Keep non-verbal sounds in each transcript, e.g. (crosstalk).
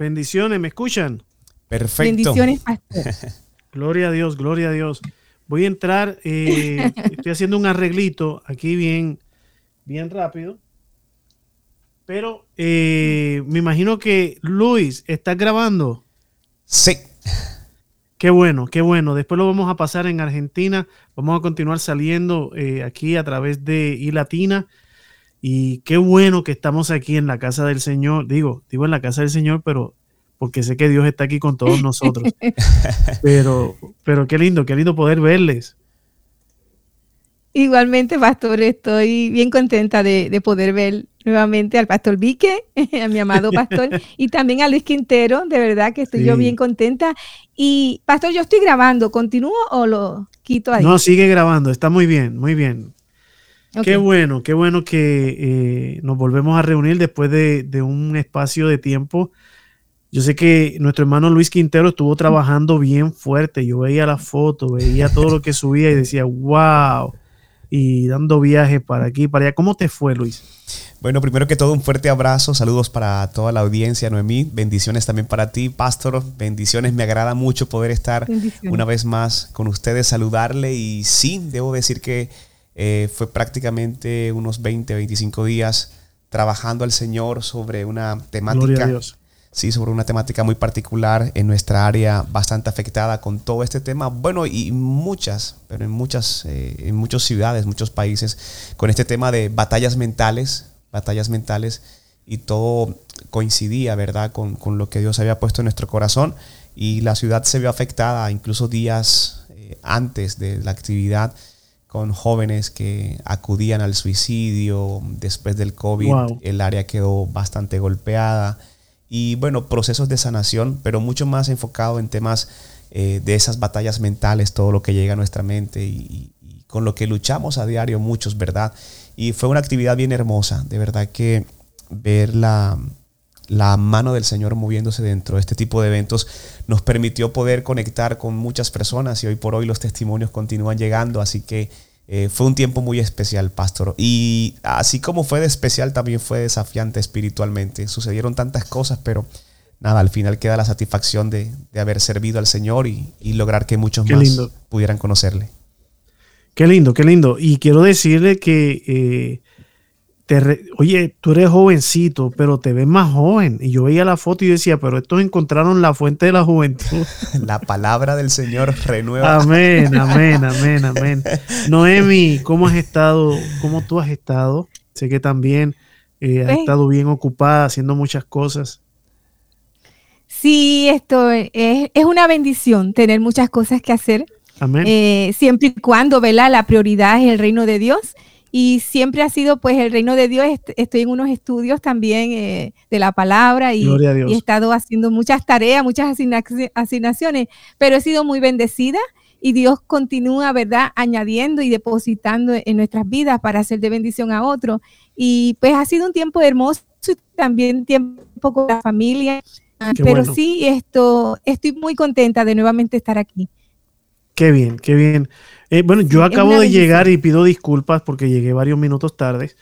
Bendiciones, ¿me escuchan? Perfecto. Bendiciones, pastor. (laughs) Gloria a Dios, gloria a Dios. Voy a entrar, eh, estoy haciendo un arreglito aquí bien, bien rápido. Pero eh, me imagino que Luis, ¿estás grabando? Sí. Qué bueno, qué bueno. Después lo vamos a pasar en Argentina. Vamos a continuar saliendo eh, aquí a través de iLatina. Y qué bueno que estamos aquí en la casa del Señor. Digo, digo en la casa del Señor, pero porque sé que Dios está aquí con todos nosotros. (laughs) pero, pero qué lindo, qué lindo poder verles. Igualmente, pastor, estoy bien contenta de, poder ver nuevamente al pastor Vique, (laughs) a mi amado (laughs) pastor, y también a Luis Quintero, de verdad que estoy yo bien contenta. Y, pastor, yo estoy grabando, ¿continúo o lo quito ahí? No, sigue grabando, está muy bien, muy bien. Qué bueno, qué bueno que eh, nos volvemos a reunir después de, de, un espacio de tiempo. Yo sé que nuestro hermano Luis Quintero estuvo trabajando bien fuerte. Yo veía la foto, veía todo lo que subía y decía, wow, y dando viajes para aquí, para allá. ¿Cómo te fue, Luis? Bueno, primero que todo, un fuerte abrazo, saludos para toda la audiencia, Noemí, bendiciones también para ti, Pastor, bendiciones, me agrada mucho poder estar una vez más con ustedes, saludarle y sí, debo decir que eh, fue prácticamente unos 20, 25 días trabajando al Señor sobre una temática sí, sobre una temática muy particular en nuestra área bastante afectada con todo este tema. Bueno, y muchas, pero en muchas, eh, en muchas ciudades, muchos países, con este tema de batallas mentales, batallas mentales, y todo coincidía, ¿verdad?, con, lo que Dios había puesto en nuestro corazón. Y la ciudad se vio afectada incluso días eh, antes de la actividad con jóvenes que acudían al suicidio después del COVID. El área quedó bastante golpeada y bueno, procesos de sanación, pero mucho más enfocado en temas eh, de esas batallas mentales, todo lo que llega a nuestra mente y, con lo que luchamos a diario muchos, ¿verdad? Y fue una actividad bien hermosa, de verdad que ver la, la mano del Señor moviéndose dentro de este tipo de eventos nos permitió poder conectar con muchas personas y hoy por hoy los testimonios continúan llegando, así que eh, fue un tiempo muy especial, pastor. Y así como fue de especial, también fue desafiante espiritualmente. Sucedieron tantas cosas, pero nada, al final queda la satisfacción de, haber servido al Señor y, lograr que muchos más pudieran conocerle. Qué lindo, qué lindo. Y quiero decirle que eh, oye, tú eres jovencito, pero te ves más joven. Y yo veía la foto y decía, pero estos encontraron la fuente de la juventud. (laughs) La palabra del Señor renueva. Amén, (laughs) amén, amén, amén. Noemi, ¿cómo has estado? ¿Cómo tú has estado? Sé que también eh, has estado bien ocupada haciendo muchas cosas. Sí, esto es, es una bendición tener muchas cosas que hacer. Amén. Eh, siempre y cuando, ¿verdad? La prioridad es el reino de Dios y siempre ha sido pues el reino de Dios. Estoy en unos estudios también eh, de la palabra y, he estado haciendo muchas tareas, muchas asignaciones, pero he sido muy bendecida y Dios continúa, ¿verdad?, añadiendo y depositando en nuestras vidas para hacer de bendición a otros. Y pues ha sido un tiempo hermoso y también tiempo con la familia. pero sí, esto, estoy muy contenta de nuevamente estar aquí. Qué bien, qué bien. Eh, bueno, yo acabo de llegar y pido disculpas porque llegué varios minutos tarde.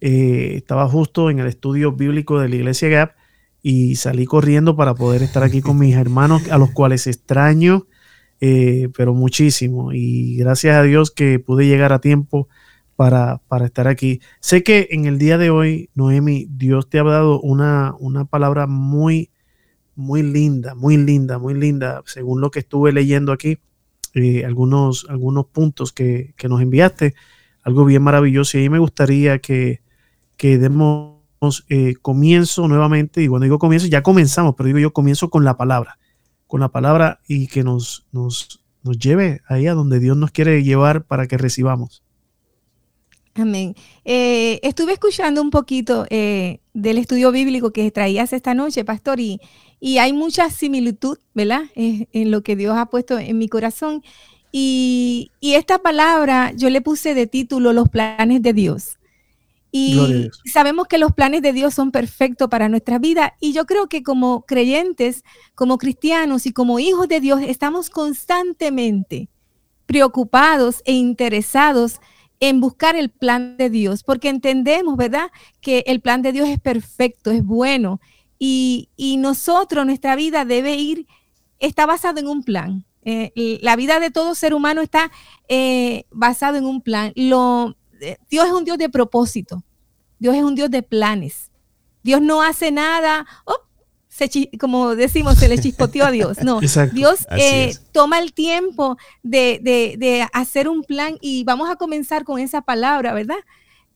Eh, estaba justo en el estudio bíblico de la iglesia Gap y salí corriendo para poder estar aquí con mis hermanos, a los cuales extraño, eh, pero muchísimo. Y gracias a Dios que pude llegar a tiempo para, para, estar aquí. Sé que en el día de hoy, Noemi, Dios te ha dado una, una palabra muy, muy linda, muy linda, muy linda, según lo que estuve leyendo aquí. Eh, algunos, algunos puntos que, nos enviaste, algo bien maravilloso. Y ahí me gustaría que, demos eh, comienzo nuevamente, y cuando digo comienzo, ya comenzamos, pero digo yo comienzo con la palabra, con la palabra y que nos, nos, nos lleve ahí a donde Dios nos quiere llevar para que recibamos. Amén. Eh, estuve escuchando un poquito del estudio bíblico que traías esta noche, pastor, y, y hay mucha similitud, ¿verdad? en lo que Dios ha puesto en mi corazón. Y, esta palabra yo le puse de título Los planes de Dios. Y sabemos que los planes de Dios son perfectos para nuestra vida. Y yo creo que como creyentes, como cristianos y como hijos de Dios, estamos constantemente preocupados e interesados en buscar el plan de Dios, porque entendemos, ¿verdad? Que el plan de Dios es perfecto, es bueno Y, nosotros, nuestra vida debe ir, está basado en un plan. Eh, la vida de todo ser humano está eh, basado en un plan. Lo, eh, Dios es un Dios de propósito. Dios es un Dios de planes. Dios no hace nada, oh, como decimos, se le chispoteó a (laughs) Dios. No, Dios eh, toma el tiempo de, hacer un plan y vamos a comenzar con esa palabra, ¿verdad?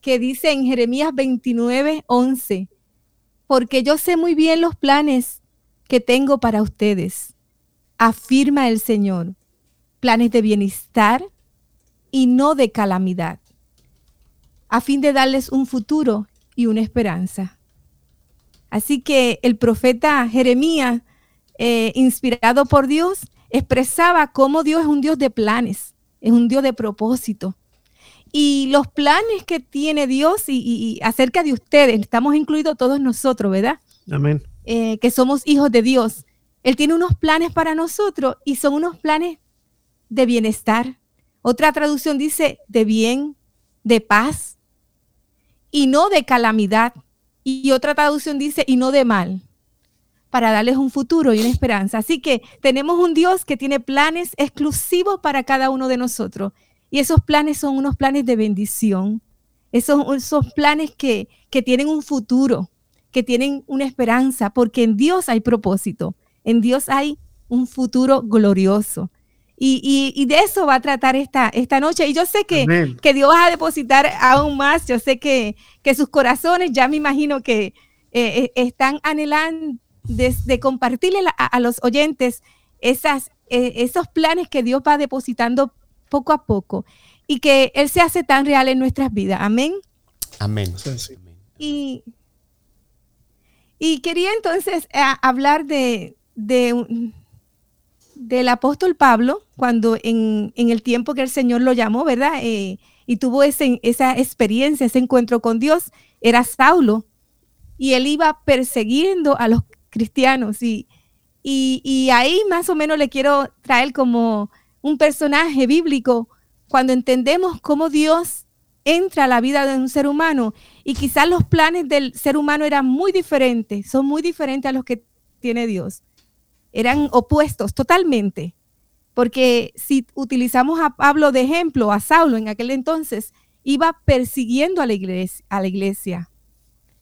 Que dice en Jeremías 29, 11, porque yo sé muy bien los planes que tengo para ustedes, afirma el Señor, planes de bienestar y no de calamidad, a fin de darles un futuro y una esperanza. Así que el profeta Jeremías, eh, inspirado por Dios, expresaba cómo Dios es un Dios de planes, es un Dios de propósito. Y los planes que tiene Dios y, acerca de ustedes, estamos incluidos todos nosotros, ¿verdad? Amén. Eh, que somos hijos de Dios. Él tiene unos planes para nosotros y son unos planes de bienestar. Otra traducción dice de bien, de paz y no de calamidad. Y otra traducción dice, y no de mal, para darles un futuro y una esperanza. Así que tenemos un Dios que tiene planes exclusivos para cada uno de nosotros. Y esos planes son unos planes de bendición. Esos, esos planes que, que tienen un futuro, que tienen una esperanza, porque en Dios hay propósito. En Dios hay un futuro glorioso. Y, de eso va a tratar esta, esta noche. Y yo sé que, que, Dios va a depositar aún más. Yo sé que, sus corazones ya me imagino que eh, eh, están anhelando de, compartirle a, los oyentes esas, eh, esos planes que Dios va depositando poco a poco y que Él se hace tan real en nuestras vidas. Amén. Amén. Y, y quería entonces hablar de, de del apóstol Pablo, cuando en, el tiempo que el Señor lo llamó, ¿verdad? Eh, y tuvo ese, esa experiencia, ese encuentro con Dios, era Saulo. Y él iba persiguiendo a los cristianos. Y, y, ahí más o menos le quiero traer como un personaje bíblico cuando entendemos cómo Dios entra a la vida de un ser humano. Y quizás los planes del ser humano eran muy diferentes, son muy diferentes a los que tiene Dios eran opuestos totalmente. Porque si utilizamos a Pablo de ejemplo, a Saulo en aquel entonces, iba persiguiendo a la iglesia. A la iglesia.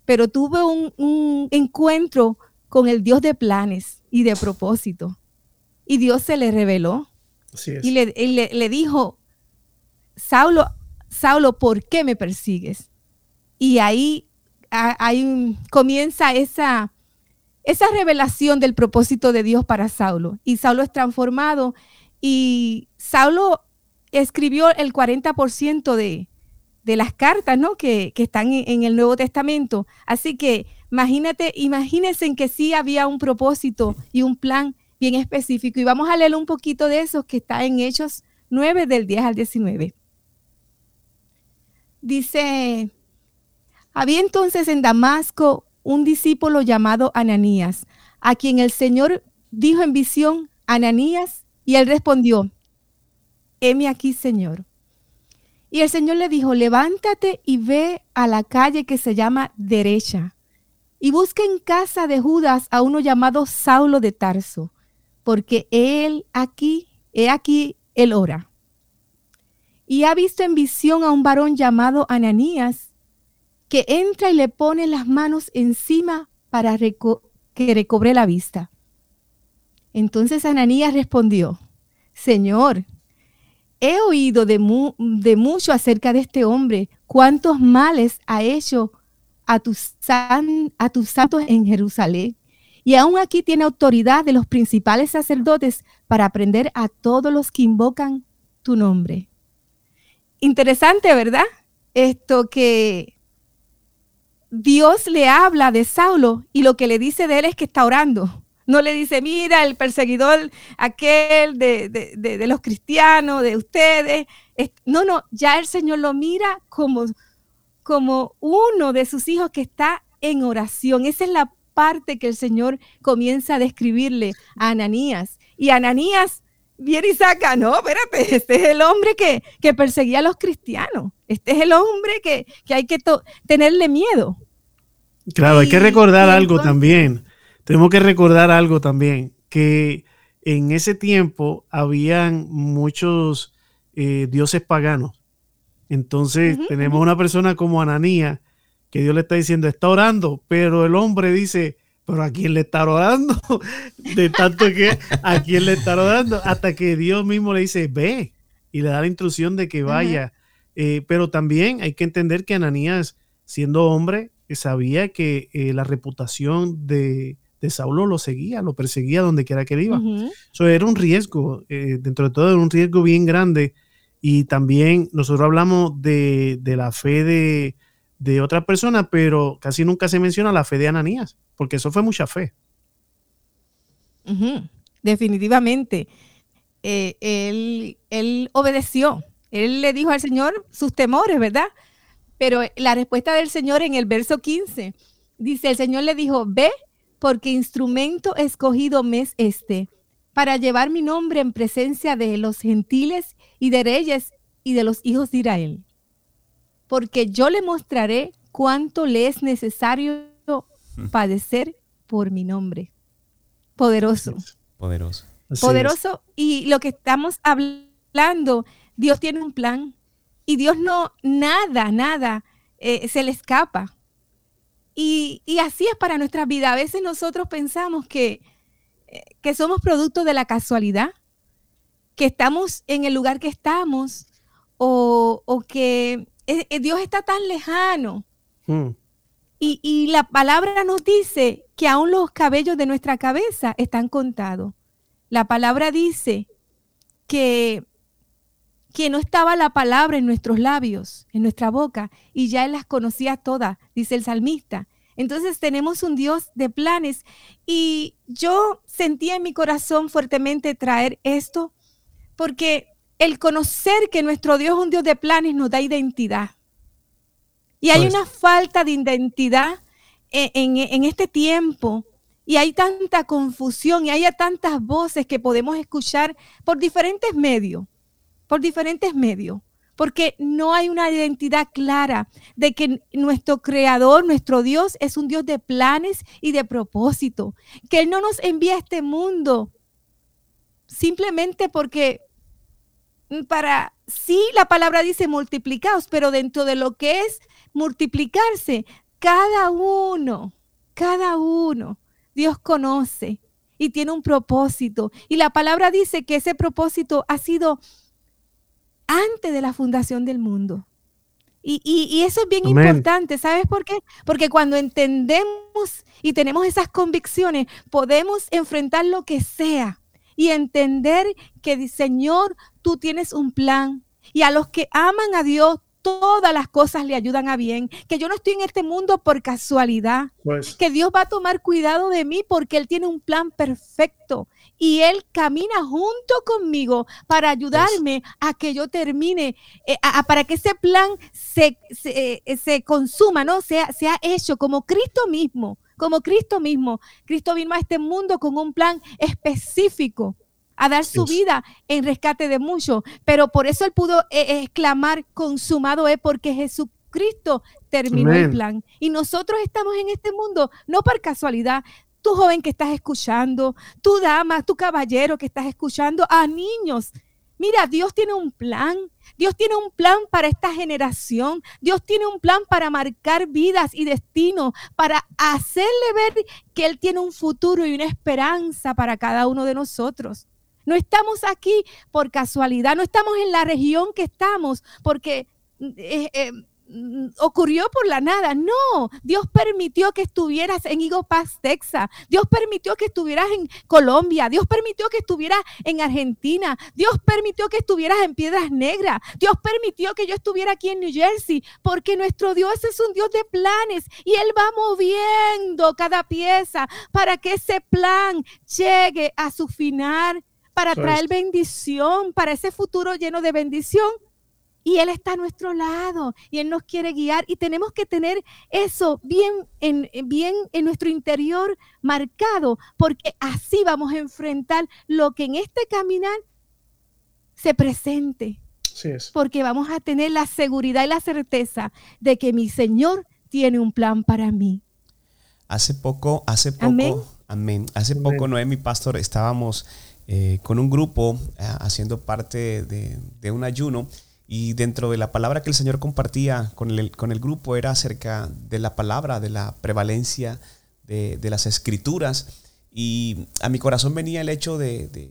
Pero tuvo un, encuentro con el Dios de planes y de propósito. Y Dios se le reveló. Y, le, le, dijo, Saulo, Saulo, ¿por qué me persigues? Y ahí, ahí comienza esa, esa revelación del propósito de Dios para Saulo. Y Saulo es transformado y Saulo escribió el 40% de, de, las cartas ¿no? que, están en, el Nuevo Testamento. Así que imagínate, imagínense en que sí había un propósito y un plan bien específico. Y vamos a leer un poquito de eso que está en Hechos 9 del 10 al 19. Dice, había entonces en Damasco un discípulo llamado Ananías, a quien el Señor dijo en visión, Ananías, y él respondió, heme aquí, Señor. Y el Señor le dijo, levántate y ve a la calle que se llama derecha, y busca en casa de Judas a uno llamado Saulo de Tarso, porque él aquí, he aquí, él ora. Y ha visto en visión a un varón llamado Ananías, que entra y le pone las manos encima para que recobre la vista. Entonces Ananías respondió, Señor, he oído de, mucho acerca de este hombre, cuántos males ha hecho a tus, a tus santos en Jerusalén. Y aún aquí tiene autoridad de los principales sacerdotes para aprender a todos los que invocan tu nombre. Interesante, ¿verdad? Esto que Dios le habla de Saulo y lo que le dice de él es que está orando. No le dice, mira, el perseguidor aquel de, los cristianos, de ustedes. No, no, ya el Señor lo mira como, como uno de sus hijos que está en oración. Esa es la parte que el Señor comienza a describirle a Ananías. Y Ananías viene y saca, no, espérate, este es el hombre que, que perseguía a los cristianos. Este es el hombre que, que hay que tenerle miedo. Claro, hay que recordar algo también. tenemos que recordar algo también, que en ese tiempo habían muchos eh, dioses paganos. Entonces tenemos una persona como Ananía, que Dios le está diciendo, está orando, pero el hombre dice, pero ¿a quién le está orando? (laughs) De tanto que a quién le está orando, hasta que Dios mismo le dice, ve, y le da la instrucción de que vaya. Eh, pero también hay que entender que Ananías, siendo hombre, sabía que eh, la reputación de, de, Saulo lo seguía, lo perseguía donde quiera que iba. Eso era un riesgo, eh, dentro de todo era un riesgo bien grande. Y también nosotros hablamos de, de la fe de, de otra persona, pero casi nunca se menciona la fe de Ananías, porque eso fue mucha fe. Definitivamente. Eh, él, él obedeció. Él le dijo al Señor sus temores, ¿verdad? Pero la respuesta del Señor en el verso 15 dice, el Señor le dijo, ve porque instrumento escogido me es este, para llevar mi nombre en presencia de los gentiles y de reyes y de los hijos de Israel porque yo le mostraré cuánto le es necesario padecer por mi nombre. Poderoso. Poderoso. Poderoso. Y lo que estamos hablando, Dios tiene un plan. Y Dios no, nada, nada eh, se le escapa. Y, así es para nuestra vida. A veces nosotros pensamos que, eh, que somos producto de la casualidad, que estamos en el lugar que estamos, o, o que eh, eh, Dios está tan lejano. Hmm. Y, la palabra nos dice que aún los cabellos de nuestra cabeza están contados. La palabra dice que, que no estaba la palabra en nuestros labios, en nuestra boca, y ya Él las conocía todas, dice el salmista. Entonces tenemos un Dios de planes y yo sentía en mi corazón fuertemente traer esto porque el conocer que nuestro Dios es un Dios de planes nos da identidad. Y hay pues una falta de identidad en, este tiempo. Y hay tanta confusión y hay tantas voces que podemos escuchar por diferentes medios, por diferentes medios, porque no hay una identidad clara de que nuestro creador, nuestro Dios, es un Dios de planes y de propósito, que Él no nos envía a este mundo simplemente porque para, sí, la palabra dice multiplicaos, pero dentro de lo que es multiplicarse, cada uno, cada uno, Dios conoce y tiene un propósito. Y la palabra dice que ese propósito ha sido antes de la fundación del mundo. Y, eso es bien importante, ¿sabes por qué? Porque cuando entendemos y tenemos esas convicciones, podemos enfrentar lo que sea y entender que, Señor, tú tienes un plan. Y a los que aman a Dios, todas las cosas le ayudan a bien, que yo no estoy en este mundo por casualidad, pues. que Dios va a tomar cuidado de mí porque Él tiene un plan perfecto y Él camina junto conmigo para ayudarme a que yo termine, eh, para que ese plan se, se, eh, se, consuma, ¿no? Sea, sea hecho como Cristo mismo como Cristo mismo. Cristo vino a este mundo con un plan específico a dar su vida en rescate de muchos. Pero por eso él pudo eh, exclamar, consumado es porque Jesucristo terminó el plan. Y nosotros estamos en este mundo no por casualidad. Tú joven que estás escuchando, tú dama, tú caballero que estás escuchando, a niños. Mira, Dios tiene un plan. Dios tiene un plan para esta generación. Dios tiene un plan para marcar vidas y destinos, para hacerle ver que Él tiene un futuro y una esperanza para cada uno de nosotros. No estamos aquí por casualidad, no estamos en la región que estamos porque eh, eh, Mm, ocurrió por la nada. No, Dios permitió que estuvieras en Eagle Pass, Texas. Dios permitió que estuvieras en Colombia. Dios permitió que estuvieras en Argentina. Dios permitió que estuvieras en Piedras Negras. Dios permitió que yo estuviera aquí en New Jersey, porque nuestro Dios es un Dios de planes y Él va moviendo cada pieza para que ese plan llegue a su final, para traer bendición, para ese futuro lleno de bendición y Él está a nuestro lado y Él nos quiere guiar y tenemos que tener eso bien en, bien en nuestro interior marcado porque así vamos a enfrentar lo que en este caminar se presente. Porque vamos a tener la seguridad y la certeza de que mi Señor tiene un plan para mí. Hace poco, hace poco, Amén. Hace poco, Noemi Pastor, estábamos eh, con un grupo eh, haciendo parte de, un ayuno y dentro de la palabra que el Señor compartía con el, con el grupo era acerca de la palabra, de la prevalencia de, las escrituras. Y a mi corazón venía el hecho de,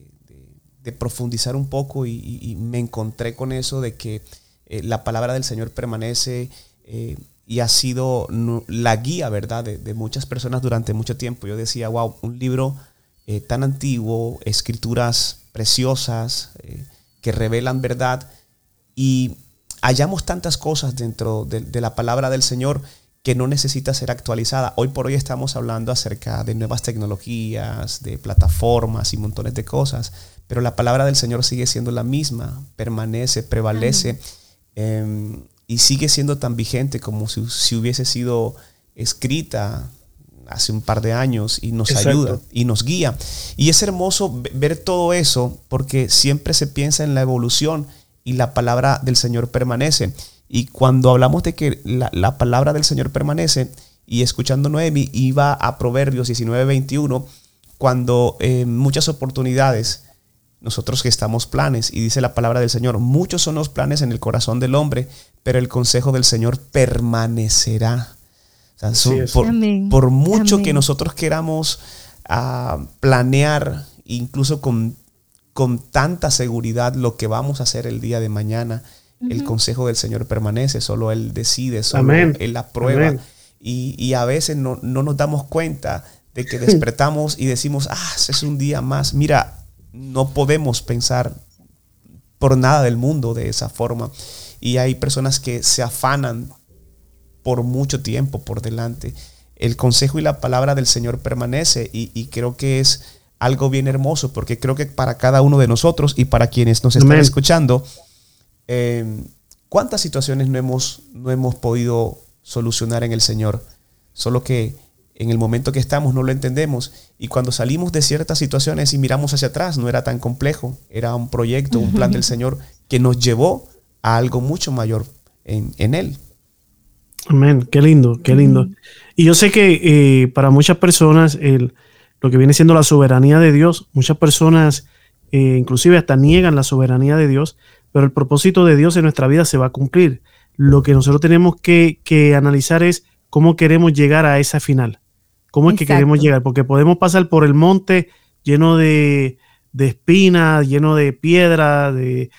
profundizar un poco y, me encontré con eso de que eh, la palabra del Señor permanece y ha sido la guía, ¿verdad?, de, muchas personas durante mucho tiempo. Yo decía, wow, un libro eh, tan antiguo, escrituras preciosas eh, que revelan verdad y hallamos tantas cosas dentro de, la palabra del Señor que no necesita ser actualizada. Hoy por hoy estamos hablando acerca de nuevas tecnologías, de plataformas y montones de cosas, pero la palabra del Señor sigue siendo la misma, permanece, prevalece y sigue siendo tan vigente como si, hubiese sido escrita hace un par de años y nos ayuda y nos guía. Y es hermoso ver todo eso porque siempre se piensa en la evolución y la palabra del Señor permanece. Y cuando hablamos de que la, palabra del Señor permanece, y escuchando Noemi, iba a Proverbios 19, 21, cuando en muchas oportunidades nosotros que estamos planes, y dice la palabra del Señor, muchos son los planes en el corazón del hombre, pero el consejo del Señor permanecerá. Por, mucho que nosotros queramos ah, planear, incluso con, con, tanta seguridad, lo que vamos a hacer el día de mañana, el consejo del Señor permanece, solo Él decide, solo Él aprueba. Y, y, a veces no, no nos damos cuenta de que (laughs) despertamos y decimos, ah, es un día más. Mira, no podemos pensar por nada del mundo de esa forma. Y hay personas que se afanan por mucho tiempo por delante. El consejo y la palabra del Señor permanece y, creo que es algo bien hermoso porque creo que para cada uno de nosotros y para quienes nos están escuchando, em, ¿cuántas situaciones no hemos, no hemos podido solucionar en el Señor? Solo que en el momento que estamos no lo entendemos y cuando salimos de ciertas situaciones y miramos hacia atrás no era tan complejo, era un proyecto, un plan del (laughs) Señor que nos llevó a algo mucho mayor en, Él. Amén, qué lindo, qué lindo. Y yo sé que eh, para muchas personas el, lo que viene siendo la soberanía de Dios, muchas personas eh, inclusive hasta niegan la soberanía de Dios, pero el propósito de Dios en nuestra vida se va a cumplir. Lo que nosotros tenemos que, que analizar es cómo queremos llegar a esa final. ¿Cómo es que queremos llegar? Porque podemos pasar por el monte lleno de, espinas, lleno de piedras, de,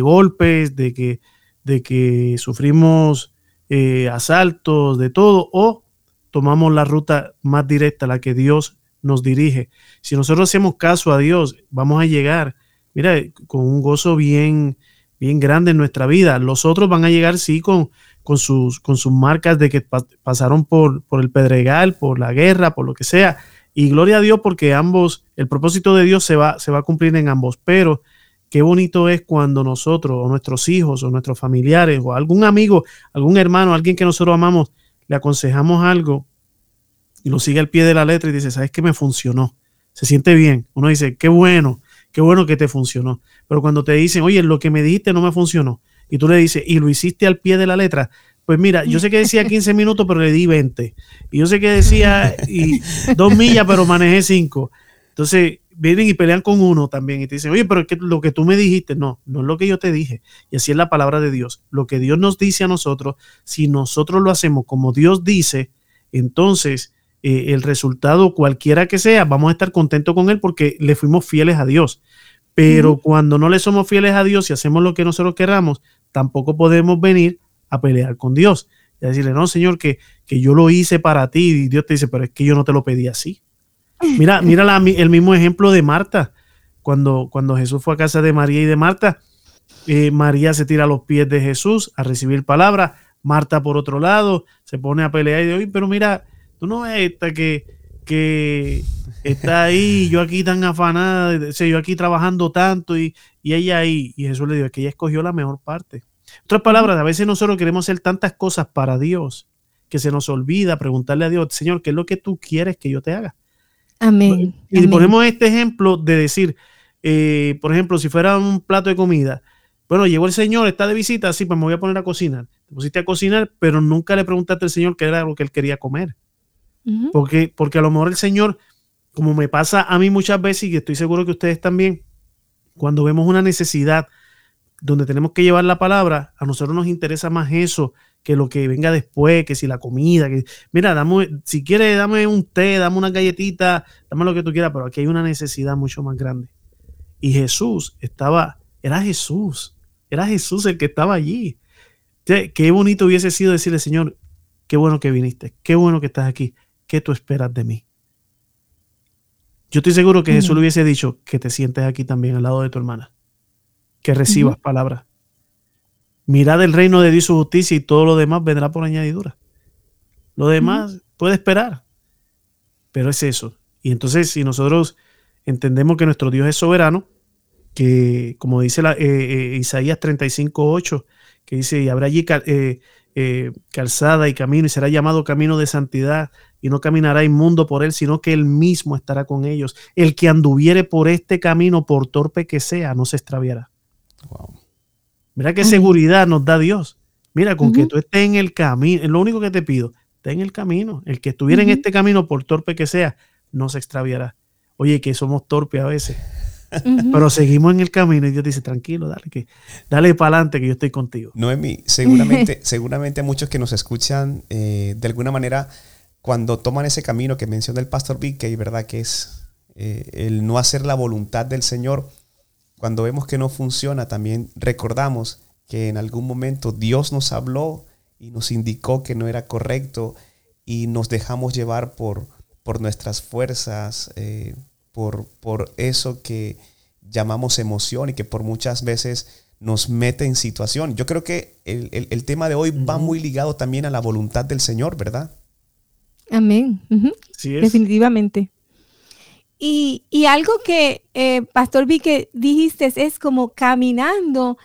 golpes, de que, de que sufrimos eh, asaltos, de todo, o tomamos la ruta más directa, la que Dios nos dirige. Si nosotros hacemos caso a Dios, vamos a llegar, mira, con un gozo bien, bien grande en nuestra vida. Los otros van a llegar, sí, con, con sus, con sus marcas de que pasaron por, por el pedregal, por la guerra, por lo que sea. Y gloria a Dios porque ambos, el propósito de Dios se va, se va a cumplir en ambos. Pero qué bonito es cuando nosotros o nuestros hijos o nuestros familiares o algún amigo, algún hermano, alguien que nosotros amamos, le aconsejamos algo y lo sigue al pie de la letra y dice, ¿sabes qué me funcionó? Se siente bien. Uno dice, qué bueno, qué bueno que te funcionó. Pero cuando te dicen, oye, lo que me dijiste no me funcionó, y tú le dices, y lo hiciste al pie de la letra, pues mira, yo sé que decía 15 minutos, pero le di 20. Y yo sé que decía y dos millas, pero manejé 5. Entonces vienen y pelean con uno también y te dicen, oye, pero es que lo que tú me dijiste, no, no es lo que yo te dije. Y así es la palabra de Dios. Lo que Dios nos dice a nosotros, si nosotros lo hacemos como Dios dice, entonces eh, el resultado, cualquiera que sea, vamos a estar contentos con él porque le fuimos fieles a Dios. Pero cuando no le somos fieles a Dios y hacemos lo que nosotros queramos, tampoco podemos venir a pelear con Dios y a decirle, no, Señor, que, que yo lo hice para ti. Y Dios te dice, pero es que yo no te lo pedí así. Mira, mira el mismo ejemplo de Marta. Cuando, cuando Jesús fue a casa de María y de Marta, eh, María se tira a los pies de Jesús a recibir palabra. Marta, por otro lado, se pone a pelear y dice, pero mira, tú no ves esta que, que está ahí, yo aquí tan afanada, yo aquí trabajando tanto y, y ella ahí. Y Jesús le dijo, que ella escogió la mejor parte. Otras palabras, a veces nosotros queremos hacer tantas cosas para Dios que se nos olvida preguntarle a Dios, Señor, ¿qué es lo que tú quieres que yo te haga? Amén. Y ponemos este ejemplo de decir, eh, por ejemplo, si fuera un plato de comida, bueno, llegó el Señor, está de visita, sí, pues me voy a poner a cocinar. Te pusiste a cocinar, pero nunca le preguntaste al Señor qué era lo que él quería comer. porque, porque a lo mejor el Señor como me pasa a mí muchas veces y estoy seguro que ustedes también, cuando vemos una necesidad donde tenemos que llevar la palabra, a nosotros nos interesa más eso que lo que venga después, que si la comida, que mira, dame, si quieres, dame un té, dame una galletita, dame lo que tú quieras, pero aquí hay una necesidad mucho más grande. Y Jesús estaba, era Jesús, era Jesús el que estaba allí. Qué bonito hubiese sido decirle, Señor, qué bueno que viniste, qué bueno que estás aquí, ¿qué tú esperas de mí? Yo estoy seguro que Jesús le hubiese dicho que te sientes aquí también al lado de tu hermana, que recibas palabras. Mirad el reino de Dios y su justicia y todo lo demás vendrá por añadidura. Lo demás puede esperar, pero es eso. Y entonces si nosotros entendemos que nuestro Dios es soberano, que como dice la, eh, eh, Isaías 35.8, que dice, y habrá allí eh, calzada y camino, y será llamado camino de santidad, y no caminará inmundo por él, sino que él mismo estará con ellos. El que anduviere por este camino, por torpe que sea, no se extraviará. Mira qué seguridad nos da Dios. Mira, con que tú estés en el camino, es lo único que te pido, esté en el camino. El que estuviera en este camino, por torpe que sea, no se extraviará. Oye, que somos torpes a veces. Pero seguimos en el camino y Dios dice, tranquilo, dale, que, dale para adelante que yo estoy contigo. Noemi, seguramente, (laughs) seguramente muchos que nos escuchan eh, de alguna manera cuando toman ese camino que menciona el pastor Vic, que verdad que es eh, el no hacer la voluntad del Señor, cuando vemos que no funciona, también recordamos que en algún momento Dios nos habló y nos indicó que no era correcto y nos dejamos llevar por, por nuestras fuerzas, eh, por, por eso que llamamos emoción y que por muchas veces nos mete en situación. Yo creo que el, tema de hoy va muy ligado también a la voluntad del Señor, ¿verdad? Amén. Definitivamente. Y, algo que, eh, Pastor Vi, que dijiste es como caminando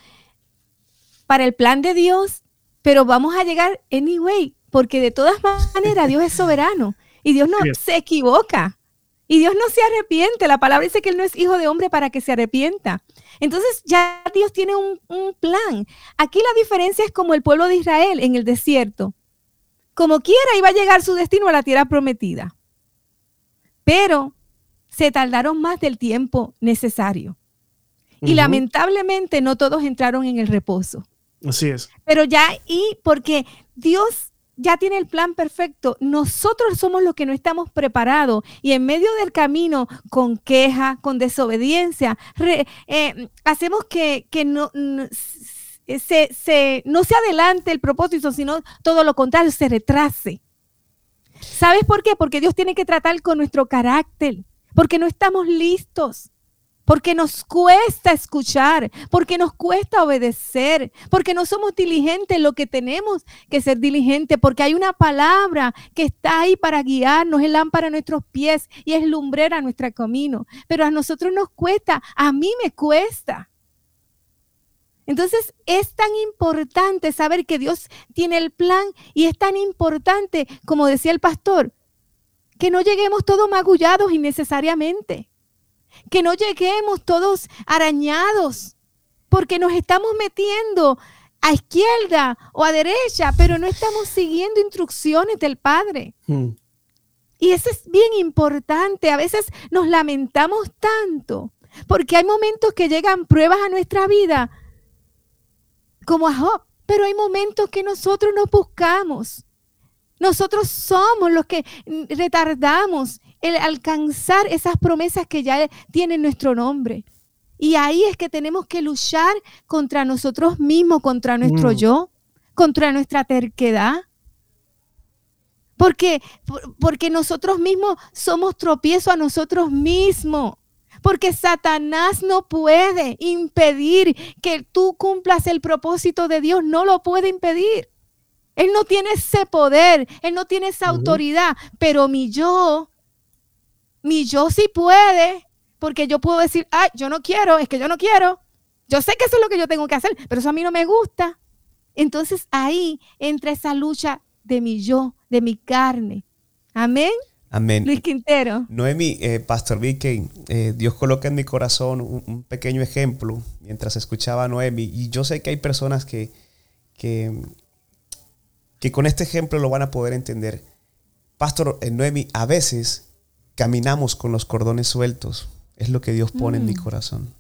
para el plan de Dios, pero vamos a llegar anyway, porque de todas maneras Dios es soberano y Dios no se equivoca. Y Dios no se arrepiente. La palabra dice que Él no es hijo de hombre para que se arrepienta. Entonces ya Dios tiene un, un plan. Aquí la diferencia es como el pueblo de Israel en el desierto como quiera iba a llegar su destino a la tierra prometida. Pero se tardaron más del tiempo necesario. Y lamentablemente no todos entraron en el reposo. Así es. Pero ya, y porque Dios ya tiene el plan perfecto, nosotros somos los que no estamos preparados y en medio del camino, con queja, con desobediencia, eh, hacemos que, que no, se, no se adelante el propósito, sino todo lo contrario, se retrase. ¿Sabes por qué? Porque Dios tiene que tratar con nuestro carácter, porque no estamos listos, porque nos cuesta escuchar, porque nos cuesta obedecer, porque no somos diligentes en lo que tenemos que ser diligentes, porque hay una palabra que está ahí para guiarnos, es lámpara a nuestros pies y es lumbrera a nuestro camino. Pero a nosotros nos cuesta, a mí me cuesta. Entonces es tan importante saber que Dios tiene el plan y es tan importante, como decía el pastor, que no lleguemos todos magullados innecesariamente, que no lleguemos todos arañados, porque nos estamos metiendo a izquierda o a derecha, pero no estamos siguiendo instrucciones del Padre. Hmm. Y eso es bien importante. A veces nos lamentamos tanto, porque hay momentos que llegan pruebas a nuestra vida como a Job, pero hay momentos que nosotros nos buscamos. Nosotros somos los que retardamos el alcanzar esas promesas que ya tienen nuestro nombre. Y ahí es que tenemos que luchar contra nosotros mismos, contra nuestro mm. yo, contra nuestra terquedad. Porque, porque nosotros mismos somos tropiezo a nosotros mismos porque Satanás no puede impedir que tú cumplas el propósito de Dios, no lo puede impedir. Él no tiene ese poder, él no tiene esa autoridad, pero mi yo, mi yo sí puede, porque yo puedo decir, ay, yo no quiero, es que yo no quiero. Yo sé que eso es lo que yo tengo que hacer, pero eso a mí no me gusta. Entonces ahí entra esa lucha de mi yo, de mi carne. Amén. Amén. Luis Quintero. Noemi, eh, Pastor Vicky, eh, Dios coloca en mi corazón un, pequeño ejemplo mientras escuchaba a Noemi. Y yo sé que hay personas que, que, con este ejemplo lo van a poder entender. Pastor eh, Noemi, a veces caminamos con los cordones sueltos. Es lo que Dios pone en mi mm. corazón.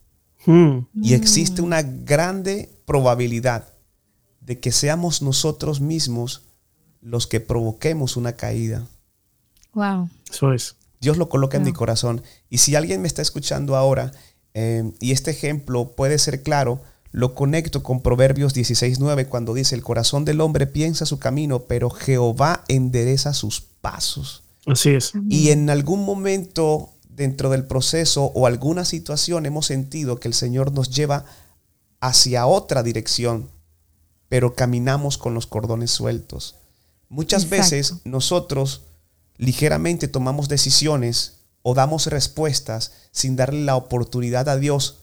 Hmm. Y existe una grande probabilidad de que seamos nosotros mismos los que provoquemos una caída. Wow. Eso es. Dios lo coloca en mi corazón. Y si alguien me está escuchando ahora eh, y este ejemplo puede ser claro, lo conecto con Proverbios 16.9 cuando dice, el corazón del hombre piensa su camino, pero Jehová endereza sus pasos. Así es. Y en algún momento dentro del proceso o alguna situación hemos sentido que el Señor nos lleva hacia otra dirección, pero caminamos con los cordones sueltos. Muchas veces nosotros ligeramente tomamos decisiones o damos respuestas sin darle la oportunidad a Dios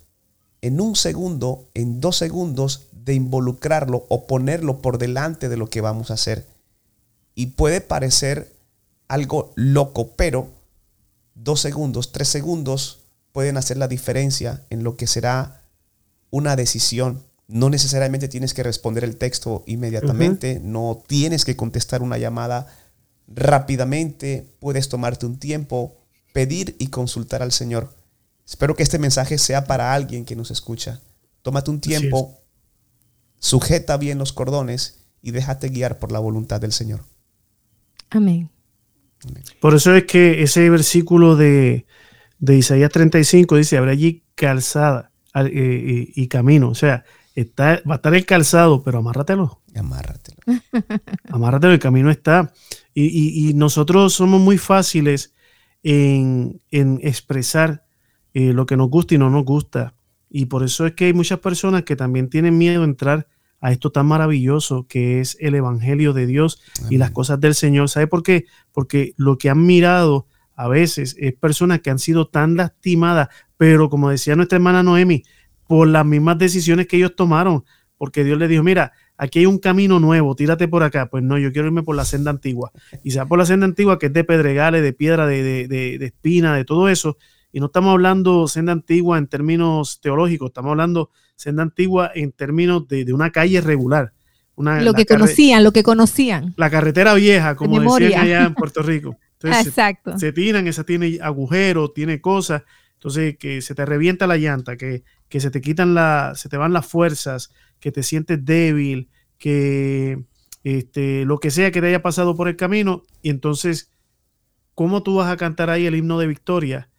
en un segundo, en dos segundos, de involucrarlo o ponerlo por delante de lo que vamos a hacer. Y puede parecer algo loco, pero dos segundos, tres segundos pueden hacer la diferencia en lo que será una decisión. No necesariamente tienes que responder el texto inmediatamente, no tienes que contestar una llamada rápidamente, puedes tomarte un tiempo, pedir y consultar al Señor. Espero que este mensaje sea para alguien que nos escucha. Tómate un tiempo, sujeta bien los cordones y déjate guiar por la voluntad del Señor. Amén. Por eso es que ese versículo de, Isaías 35 dice, habrá allí calzada eh, y, camino. O sea, está, va a estar el calzado, pero amárratelo. Amárratelo. (laughs) amárratelo, el camino está. Y, nosotros somos muy fáciles en, expresar eh, lo que nos gusta y no nos gusta. Y por eso es que hay muchas personas que también tienen miedo a entrar a esto tan maravilloso que es el Evangelio de Dios y las cosas del Señor. ¿Sabe por qué? Porque lo que han mirado a veces es personas que han sido tan lastimadas, pero como decía nuestra hermana Noemi, por las mismas decisiones que ellos tomaron, porque Dios les dijo, mira, aquí hay un camino nuevo, tírate por acá. Pues no, yo quiero irme por la senda antigua. Y sea por la senda antigua que es de pedregales, de piedra, de, de, de, de espina, de todo eso. Y no estamos hablando senda antigua en términos teológicos, estamos hablando senda antigua en términos de, una calle regular. Una, lo que conocían, lo que conocían. La carretera vieja, como decían allá en Puerto Rico. (laughs) Exacto. Se, tiran, esa tiene agujeros, tiene cosas. Entonces, que se te revienta la llanta, que, que se te quitan la, se te van las fuerzas, que te sientes débil, que este, lo que sea que te haya pasado por el camino. Y entonces, ¿cómo tú vas a cantar ahí el himno de victoria?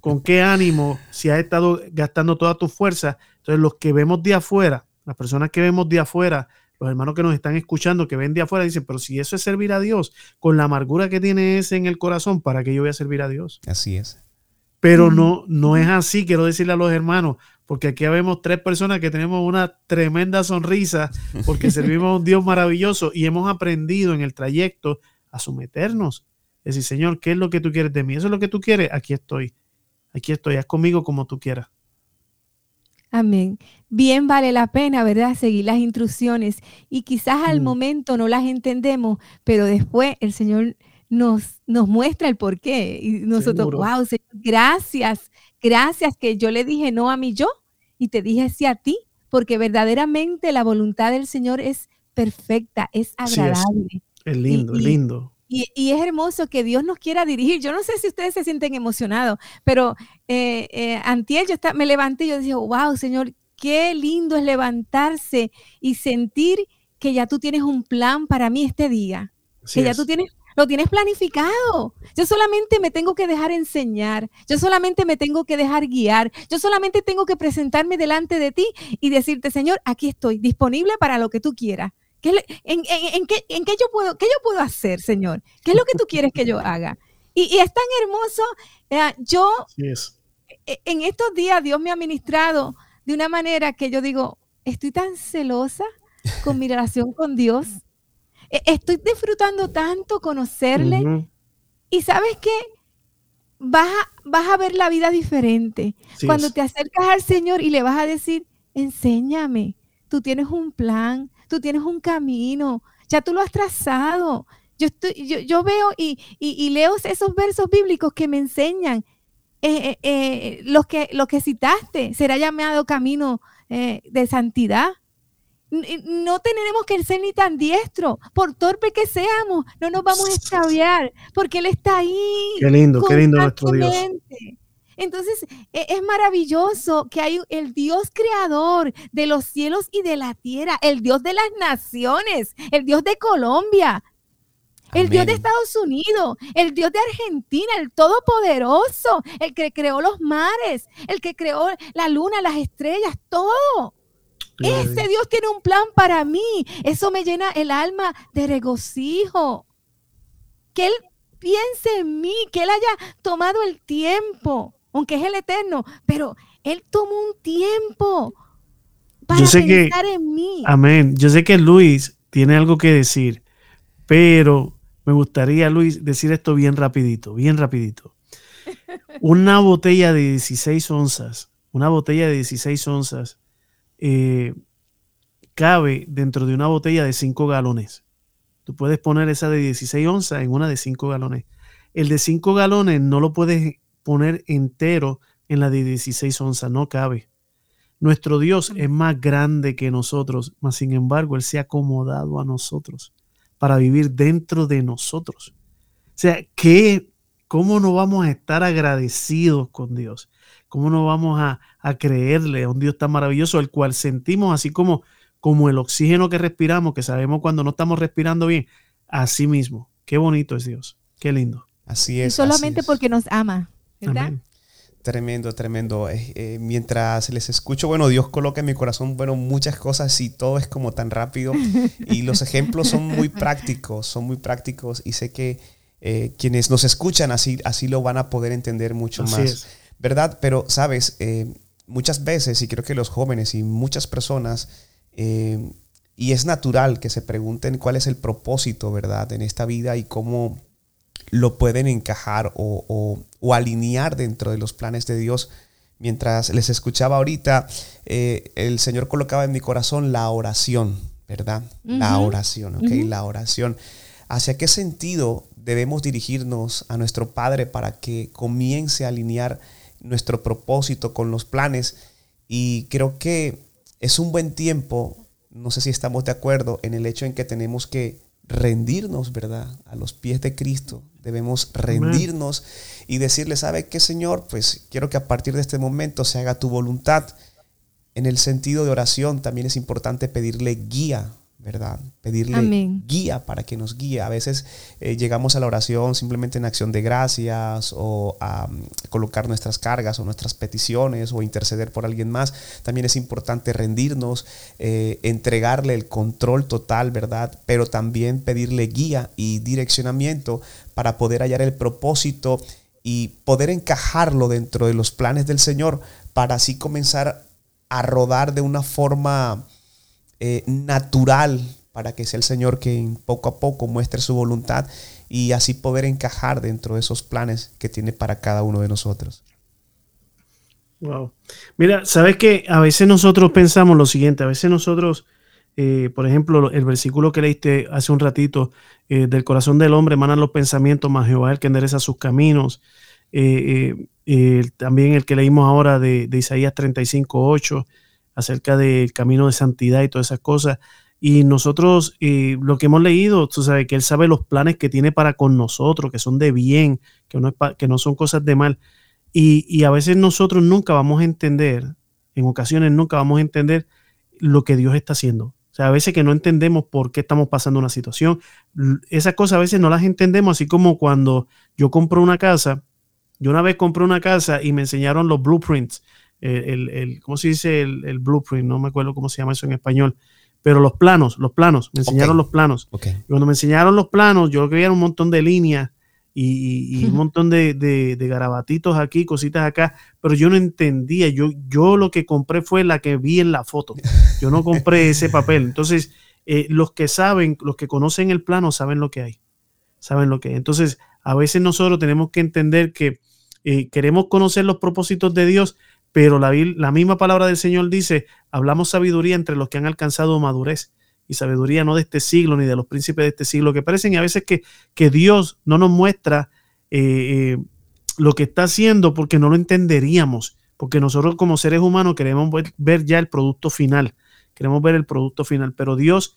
Con, qué ánimo, si has estado gastando toda tu fuerza. Entonces, los que vemos de afuera, las personas que vemos de afuera, los hermanos que nos están escuchando, que ven de afuera, dicen, pero si eso es servir a Dios, con la amargura que tiene ese en el corazón, ¿para qué yo voy a servir a Dios? Así es. Pero no, no es así, quiero decirle a los hermanos, porque aquí vemos tres personas que tenemos una tremenda sonrisa, porque (laughs) servimos a un Dios maravilloso y hemos aprendido en el trayecto a someternos Decir, Señor, ¿qué es lo que tú quieres de mí? ¿Eso es lo que tú quieres? Aquí estoy. Aquí estoy. Haz conmigo como tú quieras. Amén. Bien vale la pena, ¿verdad? Seguir las instrucciones. Y quizás al mm. momento no las entendemos, pero después el Señor nos, nos muestra el por qué. Y nosotros, wow, Señor, gracias. Gracias que yo le dije no a mí yo y te dije sí a ti, porque verdaderamente la voluntad del Señor es perfecta, es agradable. es. lindo, es lindo. Y, es hermoso que Dios nos quiera dirigir. Yo no sé si ustedes se sienten emocionados, pero eh, eh, antier yo me levanté y yo dije, wow, Señor, qué lindo es levantarse y sentir que ya tú tienes un plan para mí este día. que ya tú tienes, lo tienes planificado. Yo solamente me tengo que dejar enseñar. Yo solamente me tengo que dejar guiar. Yo solamente tengo que presentarme delante de ti y decirte, Señor, aquí estoy, disponible para lo que tú quieras en, qué, yo puedo, qué yo puedo hacer, Señor? ¿Qué es lo que tú quieres que yo (laughs) haga? Y, es tan hermoso. Eh, yo, e, en estos días, Dios me ha ministrado de una manera que yo digo, estoy tan celosa con mi (laughs) relación con Dios. E, estoy disfrutando tanto conocerle. Y sabes qué? Vas a, vas a ver la vida diferente. Cuando te acercas al Señor y le vas a decir, enséñame, tú tienes un plan, tú tienes un camino, ya tú lo has trazado. Yo, estoy, yo, veo y, leo esos versos bíblicos que me enseñan eh, eh, eh, los, que, que citaste, será llamado camino de santidad. no tenemos que ser ni tan diestro, por torpe que seamos, no nos vamos a extraviar, porque Él está ahí. Qué lindo, qué lindo nuestro Dios. Entonces, e, es maravilloso que hay el Dios creador de los cielos y de la tierra, el Dios de las naciones, el Dios de Colombia, el Dios de Estados Unidos, el Dios de Argentina, el Todopoderoso, el que creó los mares, el que creó la luna, las estrellas, todo. Este Dios tiene un plan para mí. Eso me llena el alma de regocijo. Que Él piense en mí, que Él haya tomado el tiempo, aunque es el eterno, pero Él tomó un tiempo para pensar en mí. Amén. Yo sé que Luis tiene algo que decir, pero me gustaría, Luis, decir esto bien rapidito, bien rapidito. (laughs) Una botella de 16 onzas, una botella de 16 onzas, eh, cabe dentro de una botella de 5 galones. Tú puedes poner esa de 16 onzas en una de 5 galones. El de 5 galones no lo puedes poner entero en la de 16 onzas, no cabe. Nuestro Dios es más grande que nosotros, mas sin embargo Él se ha acomodado a nosotros para vivir dentro de nosotros. O sea, ¿qué, ¿cómo no vamos a estar agradecidos con Dios? ¿Cómo no vamos a, creerle a un Dios tan maravilloso, el cual sentimos así como, como el oxígeno que respiramos, que sabemos cuando no estamos respirando bien? Así mismo. Qué bonito es Dios. Qué lindo. Así es. Y solamente porque nos ama, ¿verdad? Tremendo, tremendo. Eh, eh, mientras les escucho, bueno, Dios coloca en mi corazón, bueno, muchas cosas y todo es como tan rápido. Y los ejemplos son muy prácticos, son muy prácticos y sé que eh, quienes nos escuchan así, así lo van a poder entender mucho más. ¿Verdad? Pero, sabes, muchas veces, y creo que los jóvenes y muchas personas, y es natural que se pregunten cuál es el propósito, ¿verdad?, en esta vida y cómo lo pueden encajar o, alinear dentro de los planes de Dios. Mientras les escuchaba ahorita, eh, el Señor colocaba en mi corazón la oración, ¿verdad? La oración, ¿ok? La oración. ¿Hacia qué sentido debemos dirigirnos a nuestro Padre para que comience a alinear nuestro propósito con los planes? Y creo que es un buen tiempo, no sé si estamos de acuerdo, en el hecho en que tenemos que rendirnos, ¿verdad? A los pies de Cristo. Debemos rendirnos y decirle, ¿sabe qué, Señor? Pues quiero que a partir de este momento se haga tu voluntad. En el sentido de oración también es importante pedirle guía ¿verdad? Pedirle guía para que nos guíe. A veces eh, llegamos a la oración simplemente en acción de gracias o a colocar nuestras cargas o nuestras peticiones o interceder por alguien más. También es importante rendirnos, eh, entregarle el control total, ¿verdad? Pero también pedirle guía y direccionamiento para poder hallar el propósito y poder encajarlo dentro de los planes del Señor para así comenzar a rodar de una forma eh, natural para que sea el Señor que poco a poco muestre su voluntad y así poder encajar dentro de esos planes que tiene para cada uno de nosotros. Wow. Mira, sabes que a veces nosotros pensamos lo siguiente, a veces nosotros, eh, por ejemplo, el versículo que leíste hace un ratito, eh, del corazón del hombre emanan los pensamientos, más Jehová el que endereza sus caminos. también el que leímos ahora de, de Isaías 35, 8 acerca del camino de santidad y todas esas cosas. Y nosotros, eh, lo que hemos leído, tú sabes que Él sabe los planes que tiene para con nosotros, que son de bien, que no, que no son cosas de mal. Y, a veces nosotros nunca vamos a entender, en ocasiones nunca vamos a entender lo que Dios está haciendo. O sea, a veces que no entendemos por qué estamos pasando una situación. Esas cosas a veces no las entendemos, así como cuando yo compro una casa. Yo una vez compré una casa y me enseñaron los blueprints el, el, ¿cómo se dice? El, blueprint, no me acuerdo cómo se llama eso en español, pero los planos, los planos, me enseñaron los planos. Y cuando me enseñaron los planos, yo veía un montón de líneas y, un (laughs) montón de, de, garabatitos aquí, cositas acá, pero yo no entendía, yo, yo lo que compré fue la que vi en la foto, yo no compré ese (laughs) papel. Entonces, eh, los que saben, los que conocen el plano, saben lo que hay, saben lo que hay. Entonces, a veces nosotros tenemos que entender que eh, queremos conocer los propósitos de Dios, pero la, misma palabra del Señor dice, hablamos sabiduría entre los que han alcanzado madurez y sabiduría no de este siglo ni de los príncipes de este siglo que parecen y a veces que, Dios no nos muestra eh, eh, lo que está haciendo porque no lo entenderíamos, porque nosotros como seres humanos queremos ver, ya el producto final, queremos ver el producto final, pero Dios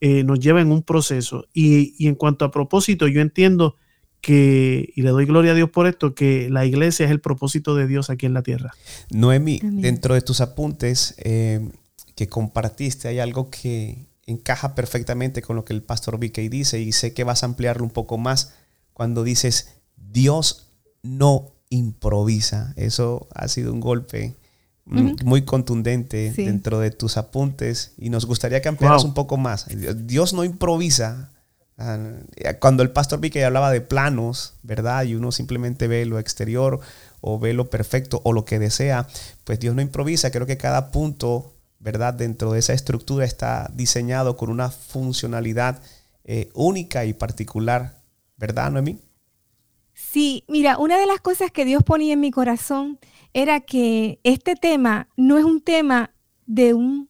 eh, nos lleva en un proceso. Y, en cuanto a propósito, yo entiendo que, y le doy gloria a Dios por esto, que la iglesia es el propósito de Dios aquí en la tierra. Noemi, dentro de tus apuntes eh, que compartiste, hay algo que encaja perfectamente con lo que el pastor Vicky dice y sé que vas a ampliarlo un poco más cuando dices, Dios no improvisa. Eso ha sido un golpe muy contundente dentro de tus apuntes y nos gustaría que ampliaras un poco más. Dios no improvisa. Ah, cuando el pastor Vicky hablaba de planos, ¿verdad? Y uno simplemente ve lo exterior o ve lo perfecto o lo que desea, pues Dios no improvisa. Creo que cada punto, ¿verdad? Dentro de esa estructura está diseñado con una funcionalidad eh, única y particular, ¿verdad, Noemí? Sí, mira, una de las cosas que Dios ponía en mi corazón era que este tema no es un tema de, un,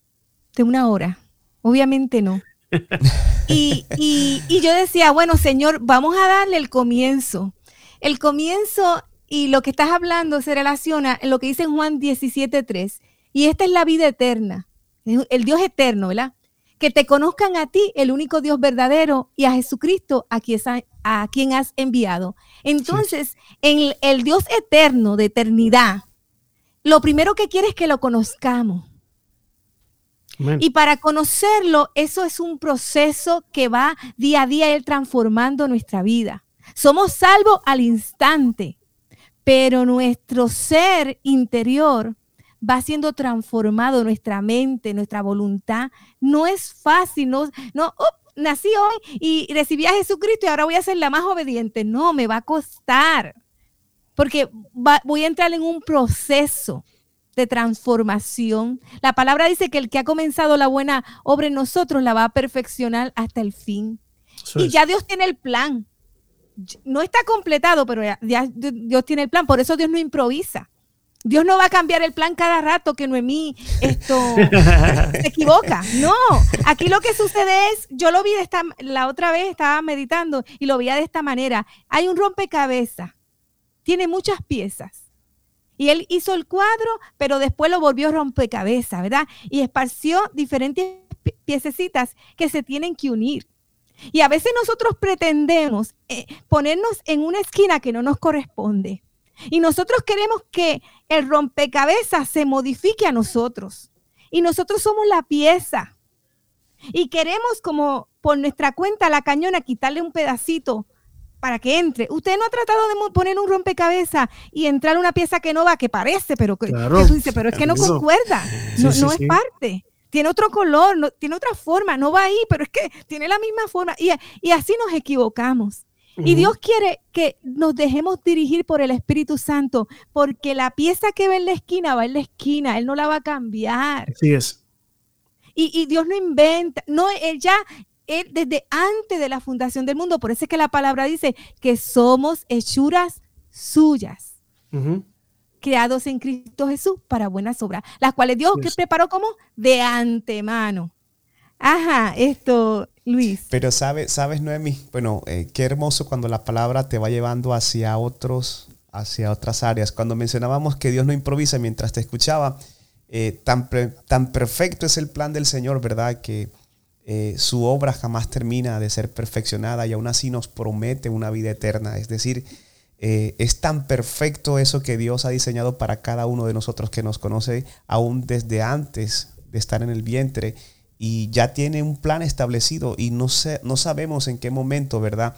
de una hora, obviamente no. (laughs) Y, y, yo decía, bueno, Señor, vamos a darle el comienzo. El comienzo y lo que estás hablando se relaciona en lo que dice en Juan 17.3. Y esta es la vida eterna, el Dios eterno, ¿verdad? Que te conozcan a ti, el único Dios verdadero, y a Jesucristo, a quien, a quien has enviado. Entonces, en el Dios eterno, de eternidad, lo primero que quiere es que lo conozcamos. Y para conocerlo, eso es un proceso que va día a día él transformando nuestra vida. Somos salvos al instante, pero nuestro ser interior va siendo transformado, nuestra mente, nuestra voluntad. No es fácil, no, no, nací hoy y recibí a Jesucristo y ahora voy a ser la más obediente. No, me va a costar porque voy a entrar en un proceso de transformación. La palabra dice que el que ha comenzado la buena obra en nosotros la va a perfeccionar hasta el fin. y ya Dios tiene el plan. No está completado, pero ya, Dios tiene el plan. Por eso Dios no improvisa. Dios no va a cambiar el plan cada rato que Noemí esto (laughs) se equivoca. No, aquí lo que sucede es, yo lo vi de esta, la otra vez estaba meditando y lo veía de esta manera. Hay un rompecabezas tiene muchas piezas. Y él hizo el cuadro, pero después lo volvió rompecabezas, ¿verdad? Y esparció diferentes piececitas que se tienen que unir. Y a veces nosotros pretendemos eh, ponernos en una esquina que no nos corresponde. Y nosotros queremos que el rompecabezas se modifique a nosotros. Y nosotros somos la pieza. Y queremos como por nuestra cuenta la cañona quitarle un pedacito para que entre. Usted no ha tratado de poner un rompecabezas y entrar una pieza que no va, que parece, pero que, dice, pero es que no concuerda, no, es parte. Tiene otro color, no, tiene otra forma, no va ahí, pero es que tiene la misma forma. Y, así nos equivocamos. Y Dios quiere que nos dejemos dirigir por el Espíritu Santo, porque la pieza que ve en la esquina va en la esquina, Él no la va a cambiar. Así es. Y, y, Dios no inventa, no, Él ya, él desde antes de la fundación del mundo. Por eso es que la palabra dice que somos hechuras suyas, creados en Cristo Jesús para buenas obras, las cuales Dios que preparó como de antemano. Ajá, esto, Luis. Pero sabes, sabes, Noemi, bueno, eh, qué hermoso cuando la palabra te va llevando hacia otros, hacia otras áreas. Cuando mencionábamos que Dios no improvisa mientras te escuchaba, eh, tan, tan perfecto es el plan del Señor, ¿verdad? Que eh, su obra jamás termina de ser perfeccionada y aún así nos promete una vida eterna. Es decir, eh, es tan perfecto eso que Dios ha diseñado para cada uno de nosotros que nos conoce aún desde antes de estar en el vientre y ya tiene un plan establecido y no, no sabemos en qué momento, ¿verdad?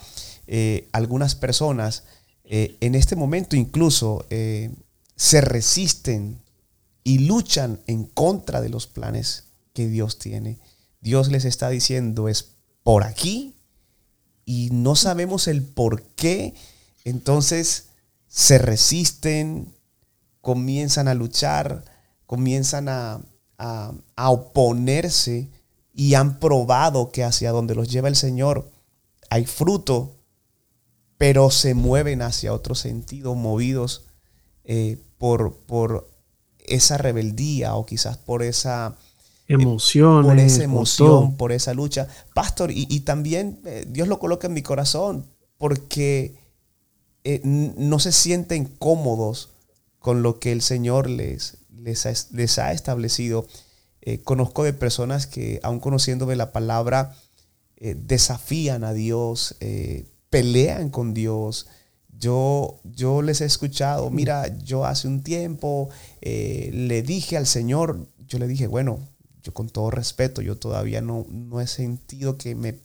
Eh, algunas personas en este momento incluso se resisten y luchan en contra de los planes que Dios tiene. Dios les está diciendo es por aquí y no sabemos el por qué. Entonces se resisten, comienzan a luchar, comienzan a, oponerse y han probado que hacia donde los lleva el Señor hay fruto, pero se mueven hacia otro sentido, movidos eh, por, por esa rebeldía o quizás por esa Emociones. Por esa emoción, por, esa lucha. Pastor, y, también eh, Dios lo coloca en mi corazón porque eh, no se sienten cómodos con lo que el Señor les, les, ha, establecido. eh, conozco de personas que, aún conociéndome la palabra, eh, desafían a Dios, eh, pelean con Dios. Yo, yo les he escuchado, mira, yo hace un tiempo le dije al Señor, yo le dije, bueno, yo con todo respeto, yo todavía no, no he sentido que me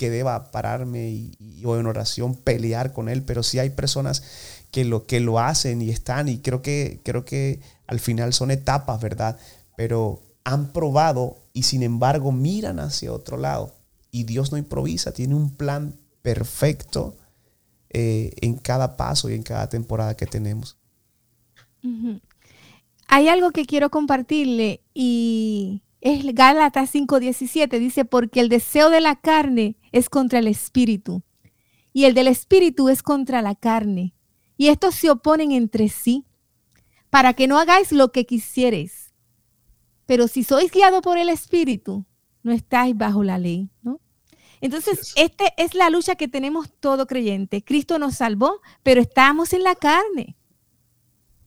que deba pararme y, o en oración pelear con él, pero sí hay personas que lo, que lo hacen y están y creo que, creo que al final son etapas, ¿verdad? Pero han probado y sin embargo miran hacia otro lado. Y Dios no improvisa, tiene un plan perfecto eh, en cada paso y en cada temporada que tenemos. Hay algo que quiero compartirle y es Gálatas 5:17, dice, porque el deseo de la carne es contra el espíritu y el del espíritu es contra la carne. Y estos se oponen entre sí para que no hagáis lo que quisierais. Pero si sois guiados por el Espíritu, no estáis bajo la ley, ¿no? Entonces, esta es la lucha que tenemos todo creyente. Cristo nos salvó, pero estamos en la carne.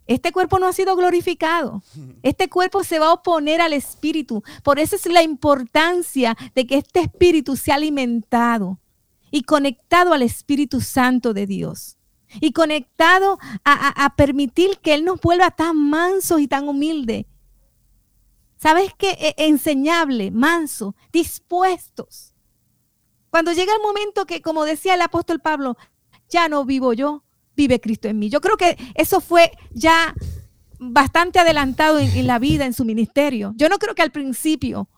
Este cuerpo no ha sido glorificado. Este cuerpo se va a oponer al espíritu. Por eso es la importancia de que este espíritu sea alimentado y conectado al Espíritu Santo de Dios. Y conectado a, a permitir que Él nos vuelva tan mansos y tan humildes ¿Sabes qué? E, enseñable, manso, dispuestos. Cuando llega el momento que, como decía el apóstol Pablo, ya no vivo yo, vive Cristo en mí. Yo creo que eso fue ya bastante adelantado en, la vida, en su ministerio. Yo no creo que al principio,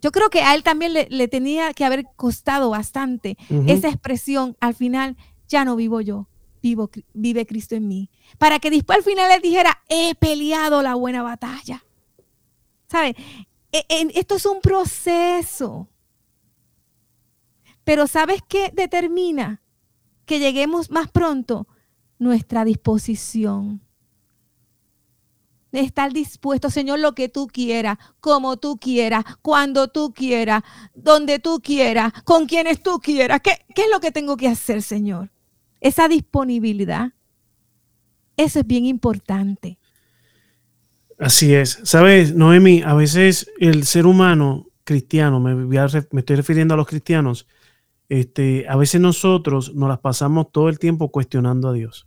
yo creo que a él también le, tenía que haber costado bastante esa expresión, al final, ya no vivo yo, vivo, vive Cristo en mí. Para que después al final él dijera, he peleado la buena batalla. ¿Sabe? E, esto es un proceso. Pero ¿sabes qué determina que lleguemos más pronto? Nuestra disposición. Estar dispuesto, Señor, lo que tú quieras, como tú quieras, cuando tú quieras, donde tú quieras, con quienes tú quieras. ¿Qué, ¿Qué es lo que tengo que hacer, Señor? Esa disponibilidad. Eso es bien importante. Así es. Sabes, Noemi, a veces el ser humano cristiano, me, me estoy refiriendo a los cristianos, este, a veces nosotros nos las pasamos todo el tiempo cuestionando a Dios.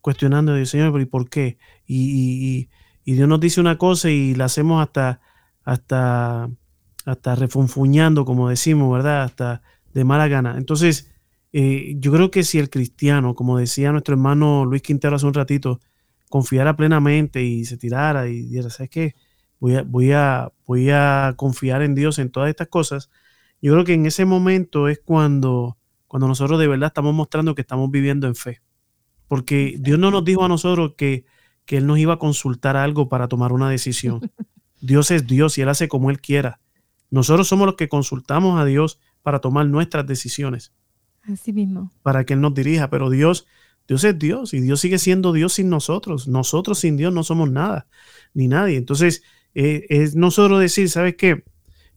Cuestionando a Dios, Señor, ¿y por qué? Y, Dios nos dice una cosa y la hacemos hasta, hasta, hasta refunfuñando, como decimos, ¿verdad? Hasta de mala gana. Entonces, eh, yo creo que si el cristiano, como decía nuestro hermano Luis Quintero hace un ratito, confiara plenamente y se tirara y dijera, ¿sabes qué? Voy a, voy, a, voy a confiar en Dios en todas estas cosas. Yo creo que en ese momento es cuando, cuando nosotros de verdad estamos mostrando que estamos viviendo en fe. Porque Dios no nos dijo a nosotros que, que Él nos iba a consultar algo para tomar una decisión. (laughs) Dios es Dios y Él hace como Él quiera. Nosotros somos los que consultamos a Dios para tomar nuestras decisiones. Así mismo. Para que Él nos dirija, pero Dios Dios es Dios y Dios sigue siendo Dios sin nosotros. Nosotros sin Dios no somos nada, ni nadie. Entonces, eh, es nosotros decir, ¿sabes qué?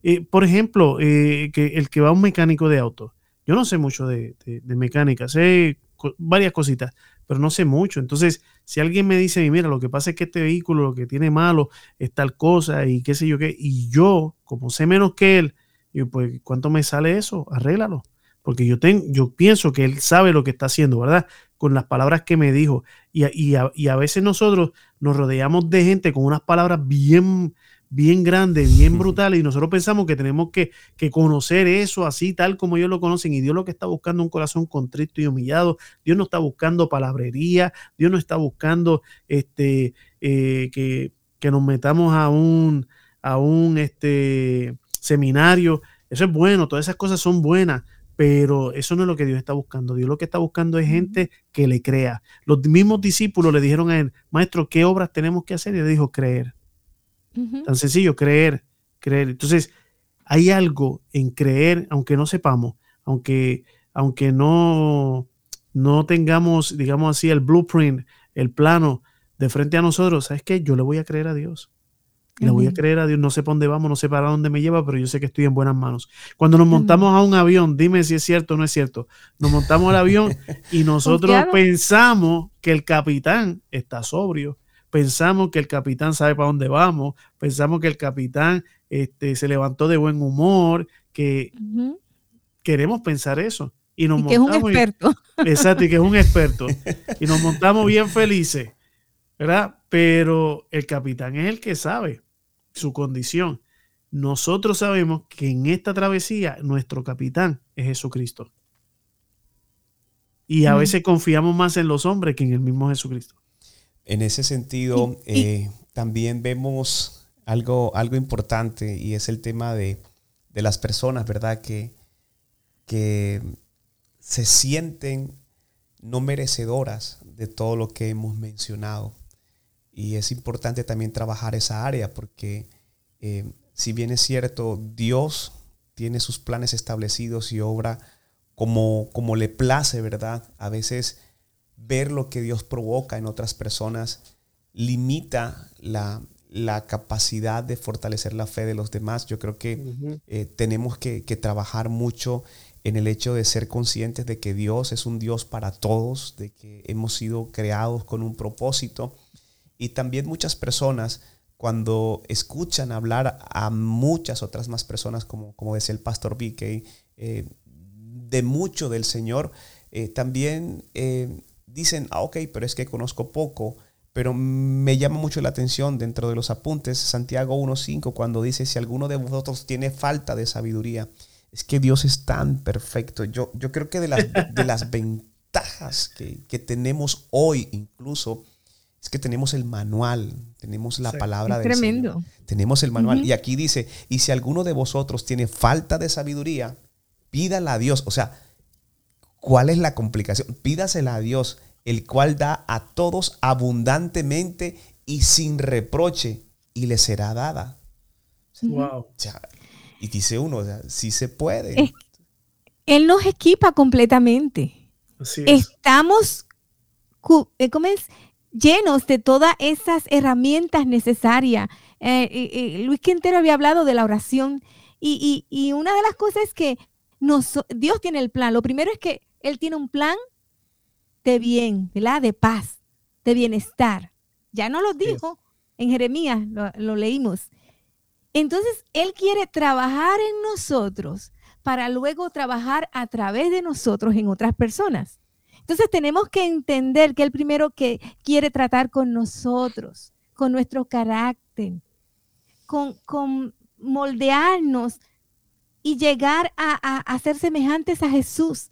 Eh, por ejemplo, eh, que el que va a un mecánico de auto, yo no sé mucho de, mecánica, sé varias cositas, pero no sé mucho. Entonces, si alguien me dice, mira, lo que pasa es que este vehículo lo que tiene malo es tal cosa y qué sé yo qué, y yo, como sé menos que él, yo, pues, ¿cuánto me sale eso? Arréglalo. Porque yo, tengo, yo pienso que él sabe lo que está haciendo, ¿verdad? con las palabras que me dijo. Y, y, a, veces nosotros nos rodeamos de gente con unas palabras bien, bien grandes, bien brutales, y nosotros pensamos que tenemos que, conocer eso así, tal como ellos lo conocen. Y Dios lo que está buscando un corazón contrito y humillado. Dios no está buscando palabrería, Dios no está buscando este, eh, que, que, nos metamos a un, a un este, seminario. Eso es bueno, todas esas cosas son buenas, pero eso no es lo que Dios está buscando. Dios lo que está buscando es gente que le crea. Los mismos discípulos le dijeron a él, maestro, ¿qué obras tenemos que hacer? Y él dijo, creer. Tan sencillo, creer, creer. Entonces, hay algo en creer, aunque no sepamos, aunque, aunque no, no tengamos, digamos así, el blueprint, el plano de frente a nosotros, ¿sabes qué? Yo le voy a creer a Dios. Le voy a creer a Dios, no sé para dónde vamos, no sé para dónde me lleva, pero yo sé que estoy en buenas manos. Cuando nos montamos a un avión, dime si es cierto o no es cierto. Nos montamos al avión y (laughs) nosotros pensamos que el capitán está sobrio, pensamos que el capitán sabe para dónde vamos, pensamos que el capitán este, se levantó de buen humor, que queremos pensar eso. Y, nos que es un experto. (laughs) exacto, y que es un experto. Y nos montamos bien (laughs) felices, ¿verdad? Pero el capitán es el que sabe su condición. Nosotros sabemos que en esta travesía nuestro capitán es Jesucristo. Y a veces confiamos más en los hombres que en el mismo Jesucristo. En ese sentido, eh, también vemos algo, algo importante y es el tema de, las personas, ¿verdad? Que, que se sienten no merecedoras de todo lo que hemos mencionado. Y es importante también trabajar esa área porque eh, si bien es cierto, Dios tiene sus planes establecidos y obra como, como le place, ¿verdad? A veces ver lo que Dios provoca en otras personas limita la, capacidad de fortalecer la fe de los demás. Yo creo que eh, tenemos que, que, trabajar mucho en el hecho de ser conscientes de que Dios es un Dios para todos, de que hemos sido creados con un propósito. Y también muchas personas cuando escuchan hablar a muchas otras más personas, como, como decía el pastor Vicky, eh, de mucho del Señor, eh, también dicen, ah, ok, pero es que conozco poco, pero me llama mucho la atención dentro de los apuntes, Santiago 1.5, cuando dice, si alguno de vosotros tiene falta de sabiduría, es que Dios es tan perfecto. Yo, yo creo que de las, de las (laughs) ventajas que, que tenemos hoy incluso, es que tenemos el manual, tenemos la palabra de tremendo. Tenemos el manual. Y aquí dice, y si alguno de vosotros tiene falta de sabiduría, pídala a Dios. O sea, ¿cuál es la complicación? Pídasela a Dios, el cual da a todos abundantemente y sin reproche, y le será dada. wow. y dice uno, o sea, sí se puede. él nos equipa completamente. Así es. Estamos, eh, ¿cómo es? llenos de todas esas herramientas necesarias. Eh, Luis Quintero había hablado de la oración y, una de las cosas es que Dios tiene el plan. Lo primero es que Él tiene un plan de bien, ¿verdad? De paz, de bienestar. Ya no lo dijo en Jeremías, lo leímos. Entonces, Él quiere trabajar en nosotros para luego trabajar a través de nosotros en otras personas. Entonces tenemos que entender que el primero que quiere tratar con nosotros, con nuestro carácter, con, moldearnos y llegar a, ser semejantes a Jesús.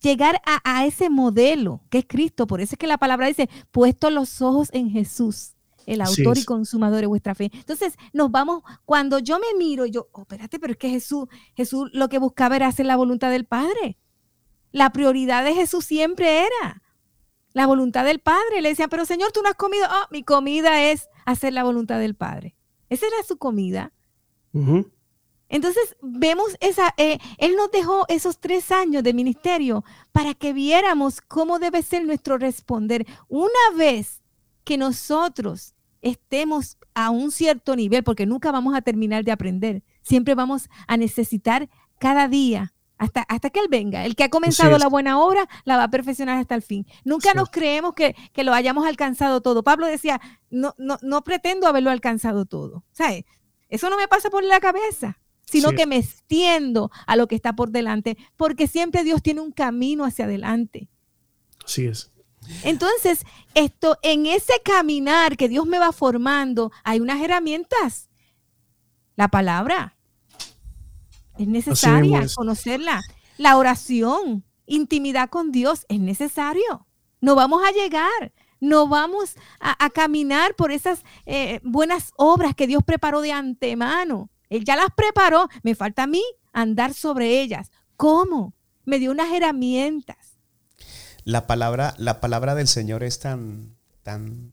Llegar a, ese modelo que es Cristo. Por eso es que la palabra dice, puesto los ojos en Jesús el autor y consumador de vuestra fe. Entonces, nos vamos, cuando yo me miro, yo, oh, espérate, pero es que Jesús, Jesús lo que buscaba era hacer la voluntad del Padre. La prioridad de Jesús siempre era la voluntad del Padre. Le decían, pero Señor, tú no has comido. Oh, mi comida es hacer la voluntad del Padre. Esa era su comida. Entonces vemos esa, eh, Él nos dejó esos tres años de ministerio para que viéramos cómo debe ser nuestro responder. Una vez que nosotros estemos a un cierto nivel, porque nunca vamos a terminar de aprender, siempre vamos a necesitar cada día hasta, hasta que Él venga. El que ha comenzado la buena obra la va a perfeccionar hasta el fin. Nunca nos creemos que, lo hayamos alcanzado todo. Pablo decía, no, no, no pretendo haberlo alcanzado todo. ¿Sabes? Eso no me pasa por la cabeza, sino que me extiendo a lo que está por delante, porque siempre Dios tiene un camino hacia adelante. Así es. Entonces, esto, en ese caminar que Dios me va formando, hay unas herramientas. La palabra, es necesaria conocerla. La oración, intimidad con Dios, es necesario. No vamos a llegar, no vamos a, caminar por esas eh, buenas obras que Dios preparó de antemano. Él ya las preparó, me falta a mí andar sobre ellas. ¿Cómo? Me dio unas herramientas. La palabra, la palabra del Señor es tan, tan,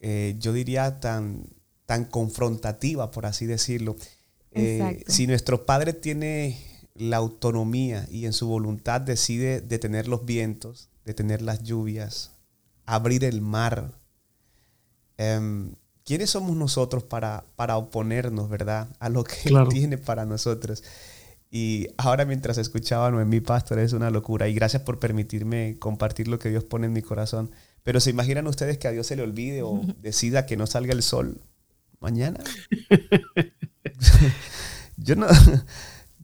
eh, yo diría tan, tan confrontativa, por así decirlo. Eh, si nuestro Padre tiene la autonomía y en su voluntad decide detener los vientos, detener las lluvias, abrir el mar, em, ¿quiénes somos nosotros para, para oponernos, verdad, a lo que Él tiene para nosotros? Y ahora mientras escuchaba a Noemí Pastor es una locura y gracias por permitirme compartir lo que Dios pone en mi corazón, Pero ¿se imaginan ustedes que a Dios se le olvide o (laughs) decida que no salga el sol mañana? (laughs) yo no...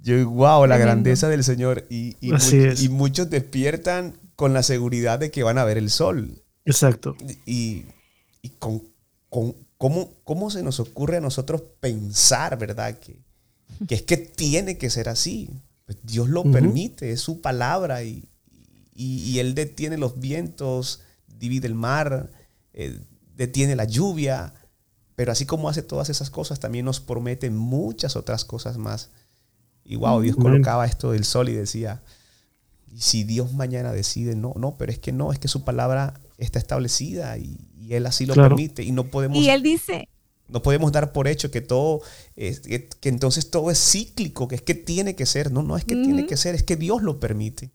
Yo, wow, la grandeza del Señor. Y, y, muchos despiertan con la seguridad de que van a ver el sol. Exacto. Y, con, con cómo, cómo, se nos ocurre a nosotros pensar, ¿verdad? Que, que es que tiene que ser así. Pues Dios lo permite, es su palabra y, Él detiene los vientos, divide el mar, eh, detiene la lluvia, pero así como hace todas esas cosas, también nos promete muchas otras cosas más. Y wow, Dios colocaba esto del sol y decía, y si Dios mañana decide, no, no, pero es que no, es que su palabra está establecida y, Él así lo permite y no podemos... Y Él dice... No podemos dar por hecho que todo, es, que, entonces todo es cíclico, que es que tiene que ser. No, no es que tiene que ser, es que Dios lo permite.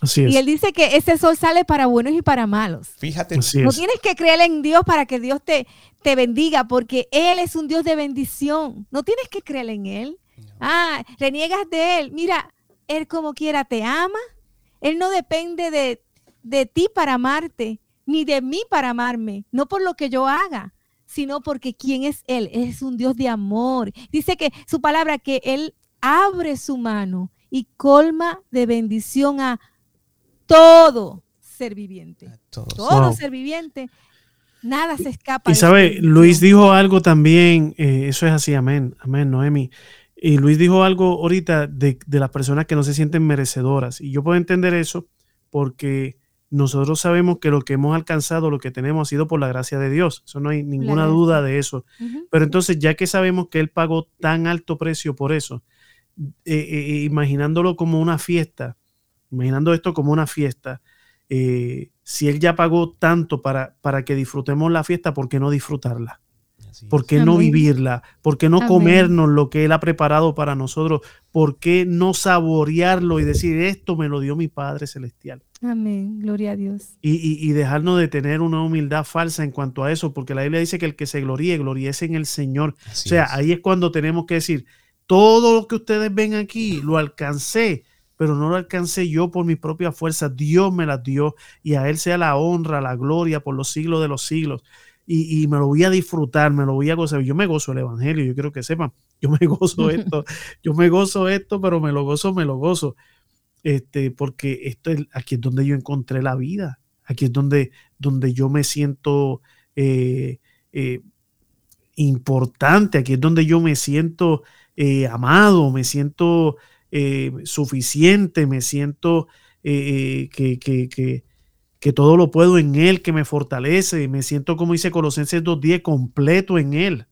Así es. Y él dice que ese sol sale para buenos y para malos. Fíjate. no tienes que creer en Dios para que Dios te, te bendiga, porque Él es un Dios de bendición. No tienes que creer en Él. Ah, reniegas de Él. Mira, él como quiera te ama. Él no depende de, de ti para amarte, ni de mí para amarme, no por lo que yo haga, sino porque quién es Él. Es un Dios de amor. Dice que su palabra, que Él abre su mano y colma de bendición a todo ser viviente. Todo ser viviente. Nada se escapa. Y sabe, Luis dijo algo también, eh, eso es así, amén, amén, Noemi. Y Luis dijo algo ahorita de, las personas que no se sienten merecedoras. Y yo puedo entender eso porque nosotros sabemos que lo que hemos alcanzado, lo que tenemos, ha sido por la gracia de Dios. Eso no hay ninguna duda de eso. Pero entonces, ya que sabemos que Él pagó tan alto precio por eso, eh, eh, eh, imaginándolo como una fiesta, imaginando esto como una fiesta, si Él ya pagó tanto para, para que disfrutemos la fiesta, ¿por qué no disfrutarla? ¿Por qué no vivirla? ¿Por qué no comernos lo que Él ha preparado para nosotros? ¿Por qué no saborearlo y decir, esto me lo dio mi Padre Celestial? Amén, gloria a Dios. Y, dejarnos de tener una humildad falsa en cuanto a eso, porque la Biblia dice que el que se gloríe, gloríese en el Señor. o sea, ahí es cuando tenemos que decir, todo lo que ustedes ven aquí, lo alcancé, pero no lo alcancé yo por mi propia fuerza, Dios me las dio y a Él sea la honra, la gloria por los siglos de los siglos y, me lo voy a disfrutar, me lo voy a gozar. Yo me gozo el Evangelio, yo quiero que sepan, yo me (laughs) gozo esto, yo me gozo esto, pero me lo gozo, me lo gozo. Este, porque esto es, aquí es donde yo encontré la vida, aquí es donde, donde yo me siento eh, eh, importante, aquí es donde yo me siento eh, amado, me siento suficiente, me siento que, que que todo lo puedo en Él que me fortalece. Me siento, como dice Colosenses 2.10, completo en Él.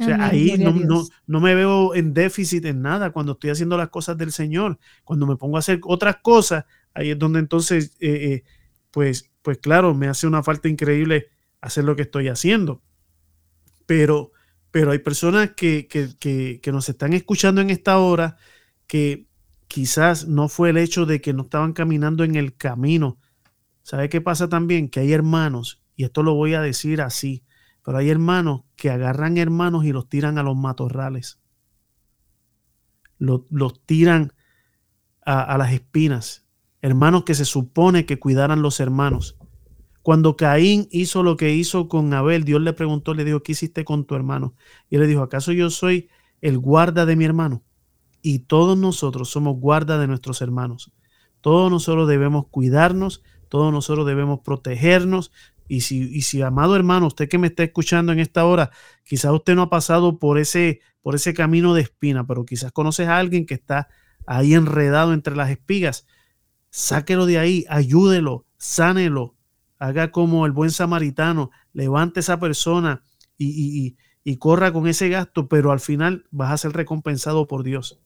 O sea, ahí no, no, me veo en déficit en nada cuando estoy haciendo las cosas del Señor. Cuando me pongo a hacer otras cosas, ahí es donde entonces, eh, eh, pues, pues claro, me hace una falta increíble hacer lo que estoy haciendo. Pero, pero hay personas que, que, que nos están escuchando en esta hora que quizás no fue el hecho de que no estaban caminando en el camino ¿Sabe qué pasa también? Que hay hermanos, y esto lo voy a decir así, pero hay hermanos que agarran hermanos y los tiran a los matorrales. Los, tiran a, a las espinas. Hermanos que se supone que cuidaran los hermanos. Cuando Caín hizo lo que hizo con Abel, Dios le preguntó, le dijo, ¿qué hiciste con tu hermano? Y él le dijo, ¿acaso yo soy el guarda de mi hermano? Y todos nosotros somos guarda de nuestros hermanos. Todos nosotros debemos cuidarnos, todos nosotros debemos protegernos. Y si, y si, amado hermano, usted que me está escuchando en esta hora, quizás usted no ha pasado por ese, por ese camino de espina, pero quizás conoces a alguien que está ahí enredado entre las espigas. Sáquelo de ahí, ayúdelo, sánelo, haga como el buen samaritano, levante esa persona y, y, y corra con ese gasto, pero al final vas a ser recompensado por Dios.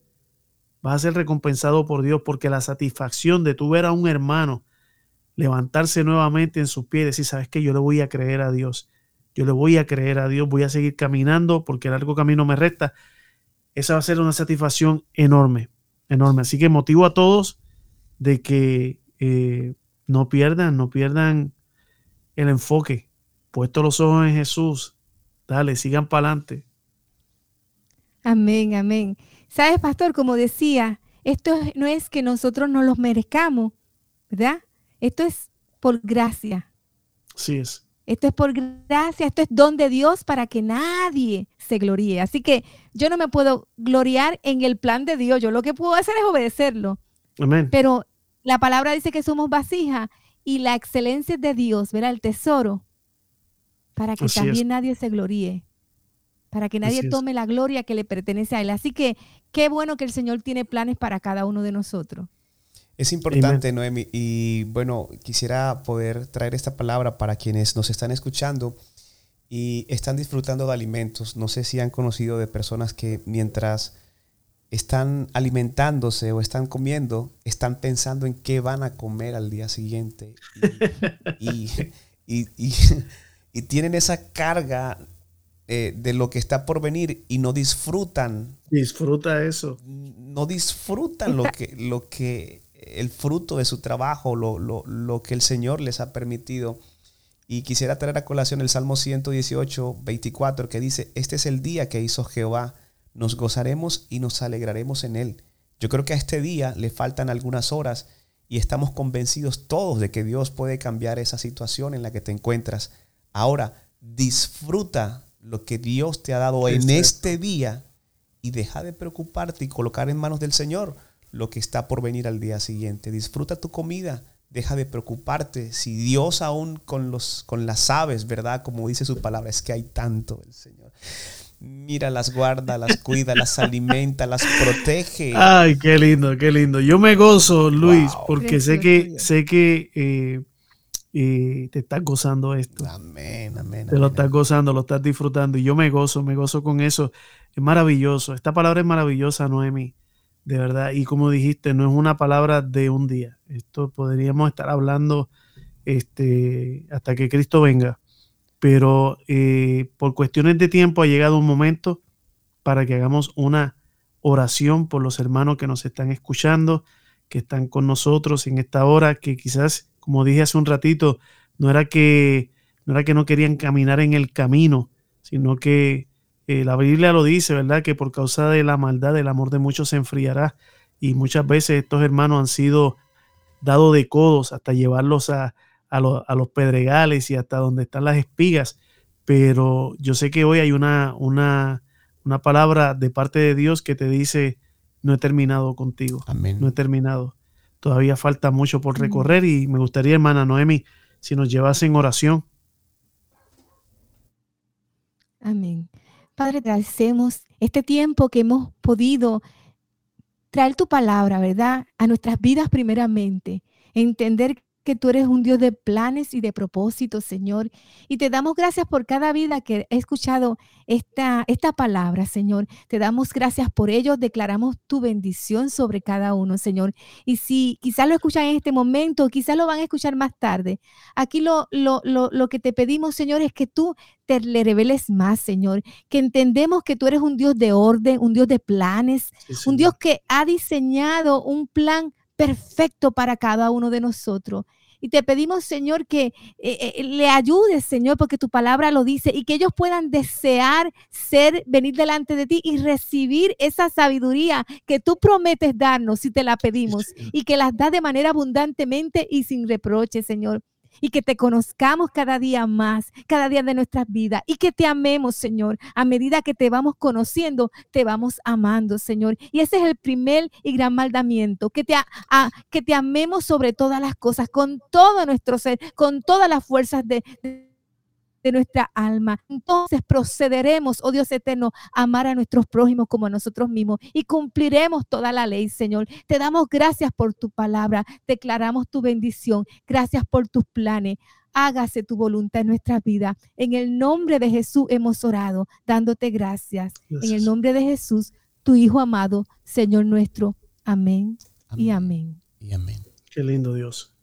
Vas a ser recompensado por Dios porque la satisfacción de tu ver a un hermano levantarse nuevamente en sus pies y decir, sabes que yo le voy a creer a Dios, yo le voy a creer a Dios, voy a seguir caminando porque el largo camino me resta. Esa va a ser una satisfacción enorme, enorme. Así que motivo a todos de que eh, no pierdan, no pierdan el enfoque, puesto los ojos en Jesús. Dale, sigan para adelante. Amén, amén. Sabes, pastor, como decía, esto no es que nosotros no los merezcamos, ¿verdad? Esto es por gracia, Sí es. Esto es por gracia, esto es don de Dios para que nadie se gloríe. Así que yo no me puedo gloriar en el plan de Dios. Yo lo que puedo hacer es obedecerlo. Amén. Pero la palabra dice que somos vasijas y la excelencia de Dios, verá el tesoro, para que también nadie se gloríe, para que nadie tome la gloria que le pertenece a Él. Así que qué bueno que el Señor tiene planes para cada uno de nosotros. Es importante, Noemi, y bueno, quisiera poder traer esta palabra para quienes nos están escuchando y están disfrutando de alimentos. No sé si han conocido de personas que mientras están alimentándose o están comiendo, están pensando en qué van a comer al día siguiente. Y, y, (laughs) tienen esa carga eh, de lo que está por venir y no disfrutan. Disfruta eso. No disfrutan lo que, lo que el fruto de su trabajo, lo, lo, que el Señor les ha permitido. Y quisiera traer a colación el Salmo 118, 24, que dice, este es el día que hizo Jehová, nos gozaremos y nos alegraremos en él. Yo creo que a este día le faltan algunas horas y estamos convencidos todos de que Dios puede cambiar esa situación en la que te encuentras. Ahora, disfruta lo que Dios te ha dado en este día y deja de preocuparte y colocar en manos del Señor lo que está por venir al día siguiente. Disfruta tu comida, deja de preocuparte. Si Dios aún con, los, con las aves, ¿verdad? Como dice su palabra, es que hay tanto el Señor. Mira, las guarda, las (laughs) cuida, las alimenta, las protege. Ay, qué lindo, qué lindo. Yo me gozo, Luis, porque sé que, sé que eh, eh, te estás gozando esto. Amén, amén. Te lo estás gozando, lo estás disfrutando. Y yo me gozo, me gozo con eso. Es maravilloso. Esta palabra es maravillosa, Noemi de verdad. Y como dijiste, no es una palabra de un día. Esto podríamos estar hablando este, hasta que Cristo venga. Pero eh, por cuestiones de tiempo ha llegado un momento para que hagamos una oración por los hermanos que nos están escuchando, que están con nosotros en esta hora, que quizás, como dije hace un ratito, no era que no, era que no querían caminar en el camino, sino que eh, la Biblia lo dice, ¿verdad? Que por causa de la maldad el amor de muchos se enfriará. Y muchas veces estos hermanos han sido dados de codos hasta llevarlos a, los pedregales y hasta donde están las espigas. Pero yo sé que hoy hay una, una, una palabra de parte de Dios que te dice, no he terminado contigo. Amén. No he terminado. Todavía falta mucho por recorrer y me gustaría, hermana Noemi, si nos llevas en oración. Amén. Padre, agradecemos este tiempo que hemos podido traer tu palabra, ¿verdad? A nuestras vidas primeramente. Entender que tú eres un Dios de planes y de propósitos, Señor. Y te damos gracias por cada vida que he escuchado esta, esta palabra, Señor. Te damos gracias por ello. Declaramos tu bendición sobre cada uno, Señor. Y si quizás lo escuchan en este momento, quizás lo van a escuchar más tarde. Aquí lo, lo, lo, lo que te pedimos, Señor, es que tú te le reveles más, Señor. Que entendemos que tú eres un Dios de orden, un Dios de planes, un Dios que ha diseñado un plan perfecto para cada uno de nosotros. Y te pedimos, Señor, que eh, eh, le ayudes, Señor, porque tu palabra lo dice, y que ellos puedan desear ser, venir delante de ti y recibir esa sabiduría que tú prometes darnos si te la pedimos, y que las da de manera abundantemente y sin reproche, Señor y que te conozcamos cada día más, cada día de nuestras vidas y que te amemos, Señor. A medida que te vamos conociendo, te vamos amando, Señor. Y ese es el primer y gran mandamiento, que te, que te amemos sobre todas las cosas, con todo nuestro ser, con todas las fuerzas de de nuestra alma. Entonces procederemos, oh Dios eterno, a amar a nuestros prójimos como a nosotros mismos y cumpliremos toda la ley, Señor. Te damos gracias por tu palabra, declaramos tu bendición, gracias por tus planes. Hágase tu voluntad en nuestra vida. En el nombre de Jesús hemos orado, dándote gracias. En el nombre de Jesús, tu Hijo amado, Señor nuestro. amén. y amén. Y amén. Qué lindo Dios.